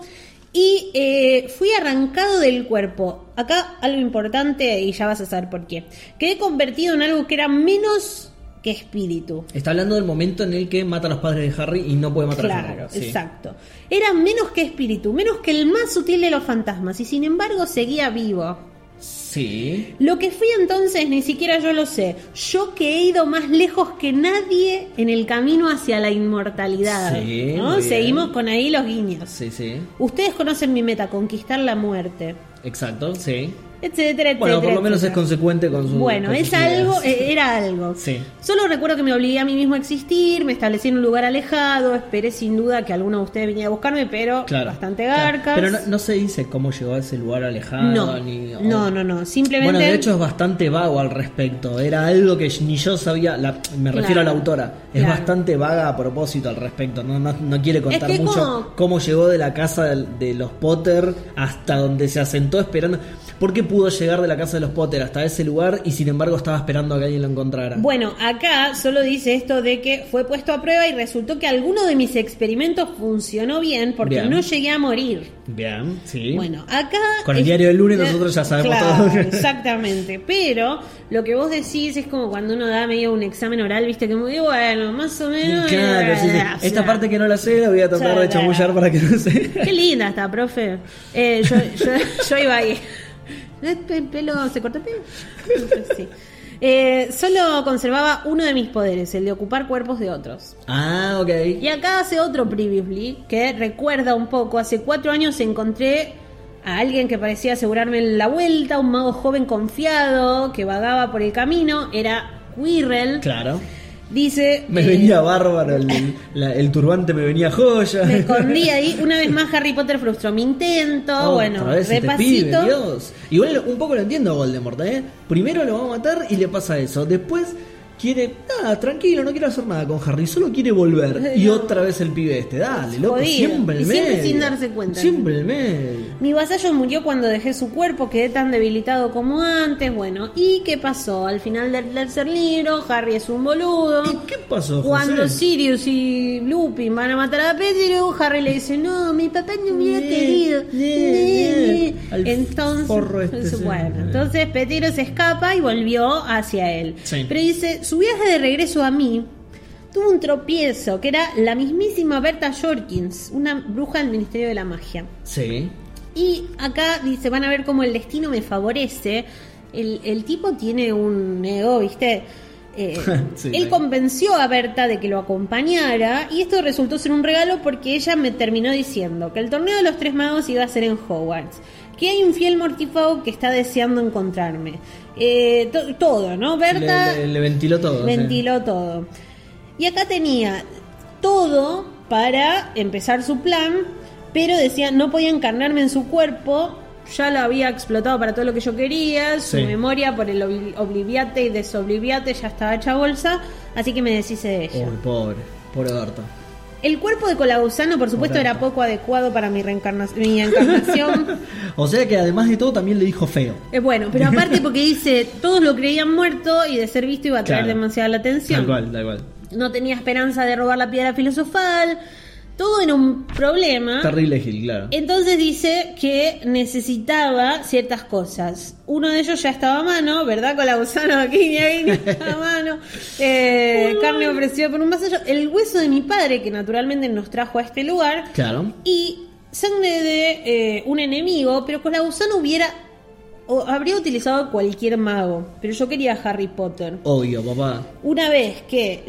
y eh, fui arrancado del cuerpo. Acá algo importante y ya vas a saber por qué. Quedé convertido en algo que era menos que espíritu. Está hablando del momento en el que mata a los padres de Harry y no puede matar a Claro, Harry. sí. exacto. Era menos que espíritu, menos que el más sutil de los fantasmas y sin embargo seguía vivo. Sí. Lo que fui entonces ni siquiera yo lo sé. Yo que he ido más lejos que nadie en el camino hacia la inmortalidad. Sí, ¿no? Seguimos con ahí los guiños. Sí, sí. Ustedes conocen mi meta, conquistar la muerte. Exacto, sí. Etcétera, etcétera. Bueno, por lo menos es consecuente con su. Bueno, con es algo, ideas. eh, era algo. Sí. Solo recuerdo que me obligué a mí mismo a existir, me establecí en un lugar alejado, esperé sin duda que alguno de ustedes viniera a buscarme, pero Claro. bastante claro. garcas. Pero no, no se dice cómo llegó a ese lugar alejado. no, ni, no, no, no, simplemente... Bueno, de hecho es bastante vago al respecto. Era algo que ni yo sabía. la- me refiero Claro, a la autora. Es bastante vaga a propósito al respecto. No, no, no quiere contar que mucho como- cómo llegó de la casa de, los Potter hasta donde se asentó esperando. ¿Por qué pudo llegar de la casa de los Potter hasta ese lugar y sin embargo estaba esperando a que alguien lo encontrara? Bueno, acá solo dice esto de que fue puesto a prueba y resultó que alguno de mis experimentos funcionó bien porque Bien. no llegué a morir. Bien, sí. Bueno, acá... Con el es- diario del lunes nosotros ya sabemos Claro, todo. <laughs> Exactamente, pero lo que vos decís es como cuando uno da medio un examen oral, viste que muy bueno, más o menos... Claro, sí, sí. Esta parte que no la sé la voy a tratar de chamullar para que no sé. Qué linda está, profe. Eh, yo, yo, <laughs> yo iba ahí. ¿El pelo? ¿Se cortó el pelo? Sí. Eh, solo conservaba uno de mis poderes, el de ocupar cuerpos de otros. Ah, ok. Y acá hace otro previously que recuerda un poco. Hace cuatro años encontré a alguien que parecía asegurarme la vuelta, un mago joven confiado que vagaba por el camino. Era Quirrell. Claro. Dice. Me eh, venía bárbaro, el, la- el turbante me venía joya. Me escondí <laughs> ahí. Una vez más Harry Potter frustró mi intento. Otra bueno, este repasito. pibe, Dios. Igual un poco lo entiendo a Voldemort, ¿eh? Primero lo va a matar y le pasa eso. Después quiere, nada, tranquilo, no quiere hacer nada con Harry, solo quiere volver. Y No. otra vez el pibe este, dale, loco, Jodido. siempre el Y siempre medio. sin darse cuenta. Siempre el medio. Mi vasallo murió cuando dejé su cuerpo, quedé tan debilitado como antes. Bueno, ¿y qué pasó? Al final del tercer libro, Harry es un boludo. ¿Y qué pasó, José? Cuando Sirius y Lupin van a matar a Pettigrew, Harry le dice, no, mi papá no me hubiera querido. Entonces, este, bueno, entonces Pettigrew se escapa y volvió hacia él. Sí. Pero dice, su viaje de regreso a mí tuvo un tropiezo, que era la mismísima Berta Jorkins, una bruja del Ministerio de la Magia. Sí. Y acá dice, van a ver cómo el destino me favorece. El, el tipo tiene un ego, ¿viste? Eh, <laughs> Sí, él convenció a Berta de que lo acompañara y esto resultó ser un regalo porque ella me terminó diciendo que el torneo de los tres magos iba a ser en Hogwarts, que hay un fiel mortífago que está deseando encontrarme. Eh, to- todo, ¿no? Berta Le, le- le ventiló todo. sí. ventiló todo. Y acá tenía todo para empezar su plan, pero decía no podía encarnarme en su cuerpo. Ya lo había explotado para todo lo que yo quería. Su Sí. memoria por el obli- obliviate y desobliviate ya estaba hecha bolsa. Así que me deshice de ella. Uy, pobre, pobre Berta. El cuerpo de Colagusano, por supuesto, era poco adecuado para mi, reencarna- mi encarnación. <laughs> O sea que además de todo también le dijo feo. Eh, bueno, pero aparte porque dice, todos lo creían muerto y de ser visto iba a atraer Claro. demasiada la atención. Tal cual, tal cual. no tenía esperanza de robar la piedra filosofal, todo era un problema. Terrible Gil, claro. Entonces dice que necesitaba ciertas cosas. Uno de ellos ya estaba a mano, ¿verdad? Con la gusano aquí, aquí, <laughs> a mano. Eh, carne ofrecida por un vasallo. El hueso de mi padre, que naturalmente nos trajo a este lugar. Claro. Y sangre de eh, un enemigo, pero con la gusano hubiera. O habría utilizado cualquier mago, pero yo quería a Harry Potter. Obvio, papá. Una vez que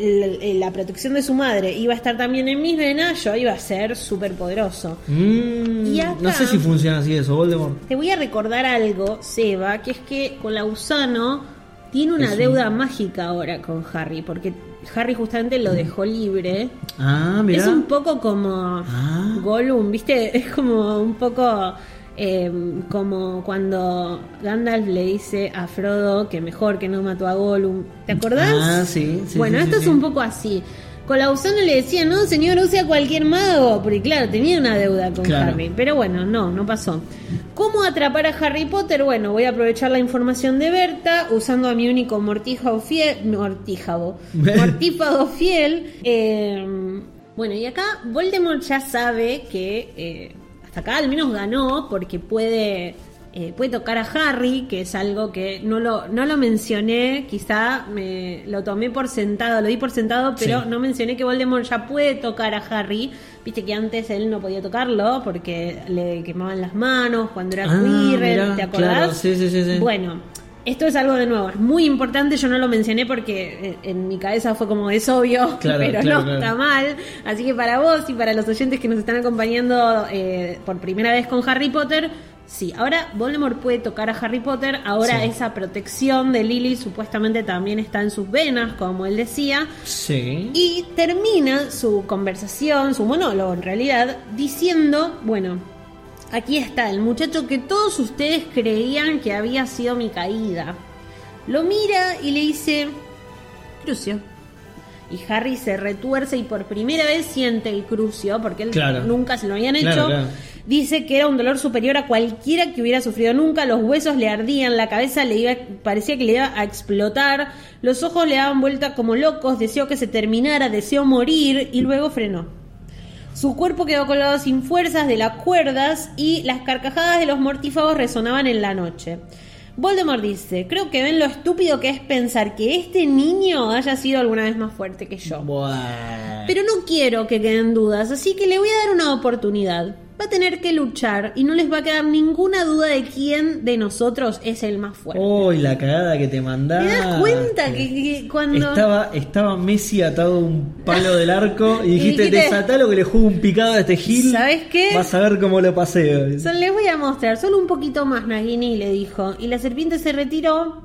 la, la protección de su madre iba a estar también en mis venas, yo iba a ser súper poderoso. Mm, Y acá- no sé si funciona así eso, Voldemort. Te voy a recordar algo, Seba, que es que con la gusano tiene una Es un- deuda mágica ahora con Harry, porque Harry justamente lo dejó libre. Ah, mira. Es un poco como Ah. Gollum, ¿viste? <laughs> Es como un poco eh, como cuando Gandalf le dice a Frodo que mejor que no mató a Gollum. ¿Te acordás? Ah, sí, sí, Bueno, sí, esto sí, es un poco así. Con la Usano le decía, no, señor, use a cualquier mago, porque claro, tenía una deuda con Claro. Harry. Pero bueno, no, no pasó. ¿Cómo atrapar a Harry Potter? Bueno, voy a aprovechar la información de Berta usando a mi único mortífago fiel. Mortífago. <laughs> mortífago fiel. eh, bueno, y acá Voldemort ya sabe que eh, acá al menos ganó porque puede. eh, puede tocar a Harry, que es algo que no lo, no lo mencioné, quizá me lo tomé por sentado, lo di por sentado, pero Sí. no mencioné que Voldemort ya puede tocar a Harry. Viste que antes él no podía tocarlo porque le quemaban las manos cuando era Ah, mirá, ¿te acordás? claro, sí, sí, sí, sí. Bueno, esto es algo de nuevo, es muy importante, yo no lo mencioné porque en, en mi cabeza fue como es obvio, <laughs> Claro, pero claro, no claro. está mal. Así que para vos y para los oyentes que nos están acompañando eh, por primera vez con Harry Potter, Sí, ahora Voldemort puede tocar a Harry Potter, ahora Sí. esa protección de Lily supuestamente también está en sus venas, como él decía, Sí. y termina su conversación, su monólogo en realidad, diciendo, bueno, aquí está el muchacho que todos ustedes creían que había sido mi caída. Lo mira y le dice, Crucio. Y Harry se retuerce y por primera vez siente el crucio, porque él Claro. nunca se lo habían hecho. Claro, claro. Dice que era un dolor superior a cualquiera que hubiera sufrido nunca, los huesos le ardían, la cabeza le iba, parecía que le iba a explotar, los ojos le daban vuelta como locos, deseó que se terminara, deseó morir y luego frenó. Su cuerpo quedó colgado sin fuerzas de las cuerdas y las carcajadas de los mortífagos resonaban en la noche. Voldemort dice, creo que ven lo estúpido que es pensar que este niño haya sido alguna vez más fuerte que yo. Buah. Pero no quiero que queden dudas, así que le voy a dar una oportunidad. Va a tener que luchar y no les va a quedar ninguna duda de quién de nosotros es el más fuerte. Uy, la cagada que te mandaste. ¿Te das cuenta que, que cuando... Estaba, estaba Messi atado a un palo del arco y <laughs> dijiste, dijiste, desatalo que le juego un picado a este Gil. ¿Sabes qué? Vas a ver cómo lo paseo. So, les voy a mostrar, solo un poquito más, Nagini le dijo. Y la serpiente se retiró.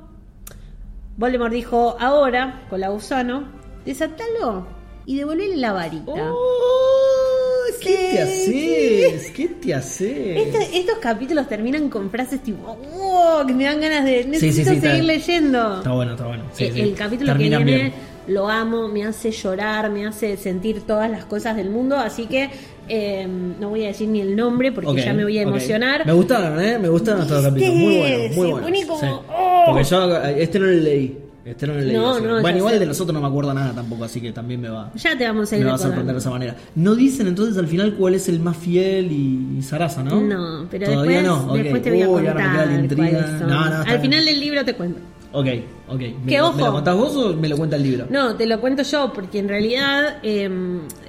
Voldemort dijo, ahora, con la gusano, desatalo y devolverle la varita. Oh, ¿Qué te haces? ¿Qué te haces? Este- estos capítulos terminan con frases tipo, wow, que me dan ganas de... Necesito sí, sí, está- seguir leyendo. Está bueno, está bueno. El, capítulo que viene bien. lo amo, me hace llorar, me hace sentir todas las cosas del mundo, así que eh, no voy a decir ni el nombre porque ya me voy a emocionar. Me gustaron, ¿eh? Me gustaron estos capítulos. Muy buenos, muy buenos. como. ¡oh! Porque yo este no lo leí. Este no lo leí. No, bueno, igual sé. de los otros no me acuerdo nada tampoco, así que también me va, Ya te vamos a ir me va a sorprender de esa manera. No dicen entonces al final cuál es el más fiel y, y Sarasa, ¿no? No, pero Todavía después, no. Ok. después te voy a me queda contar intriga. cuáles son. No, Al bien. final del libro te cuento. Ok, ok. ¿Me, Que lo- ojo. ¿Me lo contás vos o me lo cuenta el libro? No, te lo cuento yo, porque en realidad eh,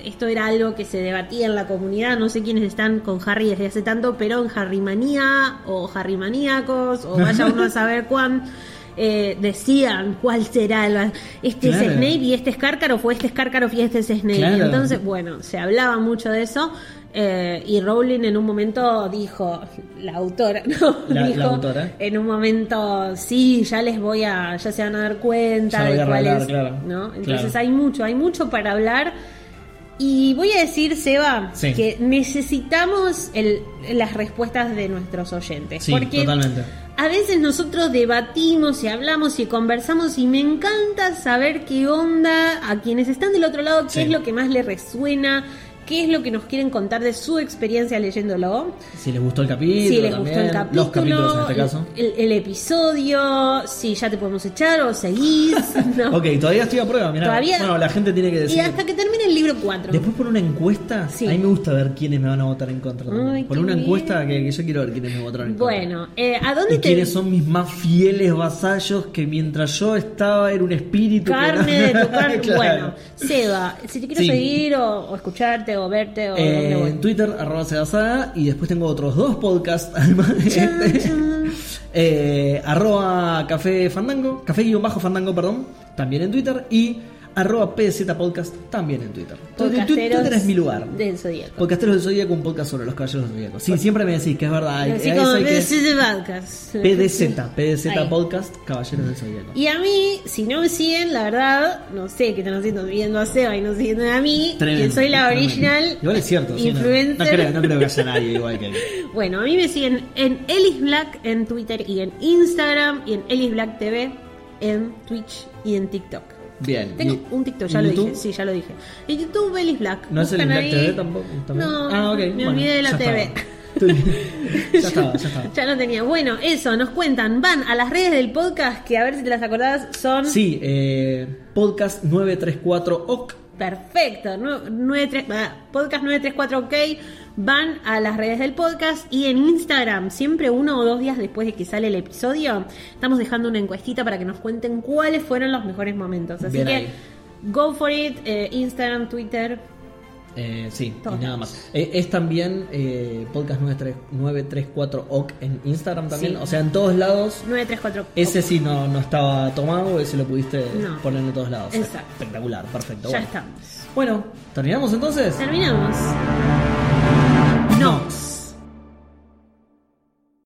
esto era algo que se debatía en la comunidad. No sé quiénes están con Harry desde hace tanto, pero en Harry Manía o Harry Maníacos, o vaya uno a saber cuán. <laughs> eh, decían cuál será el, este Claro. es Snape y este es Karkaroff o este es Karkaroff y este es Snape Claro. entonces bueno se hablaba mucho de eso eh, y Rowling en un momento dijo la autora <laughs> no La- la dijo autora. en un momento sí ya les voy a ya se van a dar cuenta de cuál es claro. ¿no? Entonces hay mucho, hay mucho para hablar. Y voy a decir, Seba, Sí. que necesitamos el- las respuestas de nuestros oyentes. Sí, porque totalmente. A veces nosotros debatimos y hablamos y conversamos y me encanta saber qué onda a quienes están del otro lado, qué Sí. es lo que más les resuena, qué es lo que nos quieren contar de su experiencia leyéndolo. Si les gustó el capítulo. Si les también, gustó el capítulo, Los capítulos en este caso. El, el episodio, si ya te podemos echar o seguís. <laughs> ¿no? Ok, todavía estoy a prueba, mirá. Todavía- Bueno, la gente tiene que Y decir. hasta que termine el libro 4. Después por una encuesta, Sí. a mí me gusta ver quiénes me van a votar en contra. Ay, por una bien. encuesta que, que yo quiero ver quiénes me votaron en contra. Bueno, eh, ¿a dónde Y te quiénes son mis más fieles vasallos que mientras yo estaba era un espíritu. que carne no- de tu carne? <laughs> Claro. Bueno, Seba, si te quiero Sí. seguir o, o escucharte o verte o Eh, dónde voy. en Twitter, arroba Sebasada, y después tengo otros dos podcasts, <laughs> además de Chan, este. chan. Eh, arroba Café Fandango, Café guion bajo Fandango, perdón, también en Twitter, y arroba PZ Podcast, también en Twitter. Twitter es mi lugar. Del Zodíaco. Podcasteros del Zodíaco, un podcast sobre los caballeros del Zodíaco. Sí, siempre me decís que es verdad. Así como de podcast. <laughs> PDZ, PDZ. Podcast, Caballeros del Zodíaco. Y a mí, si no me siguen, la verdad, no sé qué están haciendo viendo a Seba y no siguiendo a mí, que soy la original Igual es cierto, sí, no- influencer. no, creo, no creo que haya nadie igual que <laughs> Bueno, a mí me siguen en Ellis Black en Twitter y en Instagram y en Ellis Black TV en Twitch y en TikTok. Bien. Tengo ¿Y- un TikTok, ya lo YouTube? dije, sí, ya lo dije. En YouTube Ellis Black. ¿No es el Black ahí. TV tampoco? también? No, ah, me bueno, olvidé de la TV. <laughs> ya estaba, ya estaba. <laughs> Ya lo tenía. Bueno, eso, nos cuentan. Van a las redes del podcast, que a ver si te las acordás, son... Sí, eh, podcast 934 OC. Perfecto. nue- 93 ah, podcast 934 OK. Van a las redes del podcast y en Instagram, siempre uno o dos días después de que sale el episodio, estamos dejando una encuestita para que nos cuenten cuáles fueron los mejores momentos. Así Bien que ahí. go for it. eh, Instagram, Twitter. Eh, sí, y nada más. Eh, es también eh, podcast 93 934 OC en Instagram también. Sí. O sea, en todos lados. 934 Ese sí no, no estaba tomado, ese lo pudiste No. poner en todos lados. Exacto. Espectacular, perfecto. Ya bueno. estamos. Bueno, ¿terminamos entonces? Terminamos. No.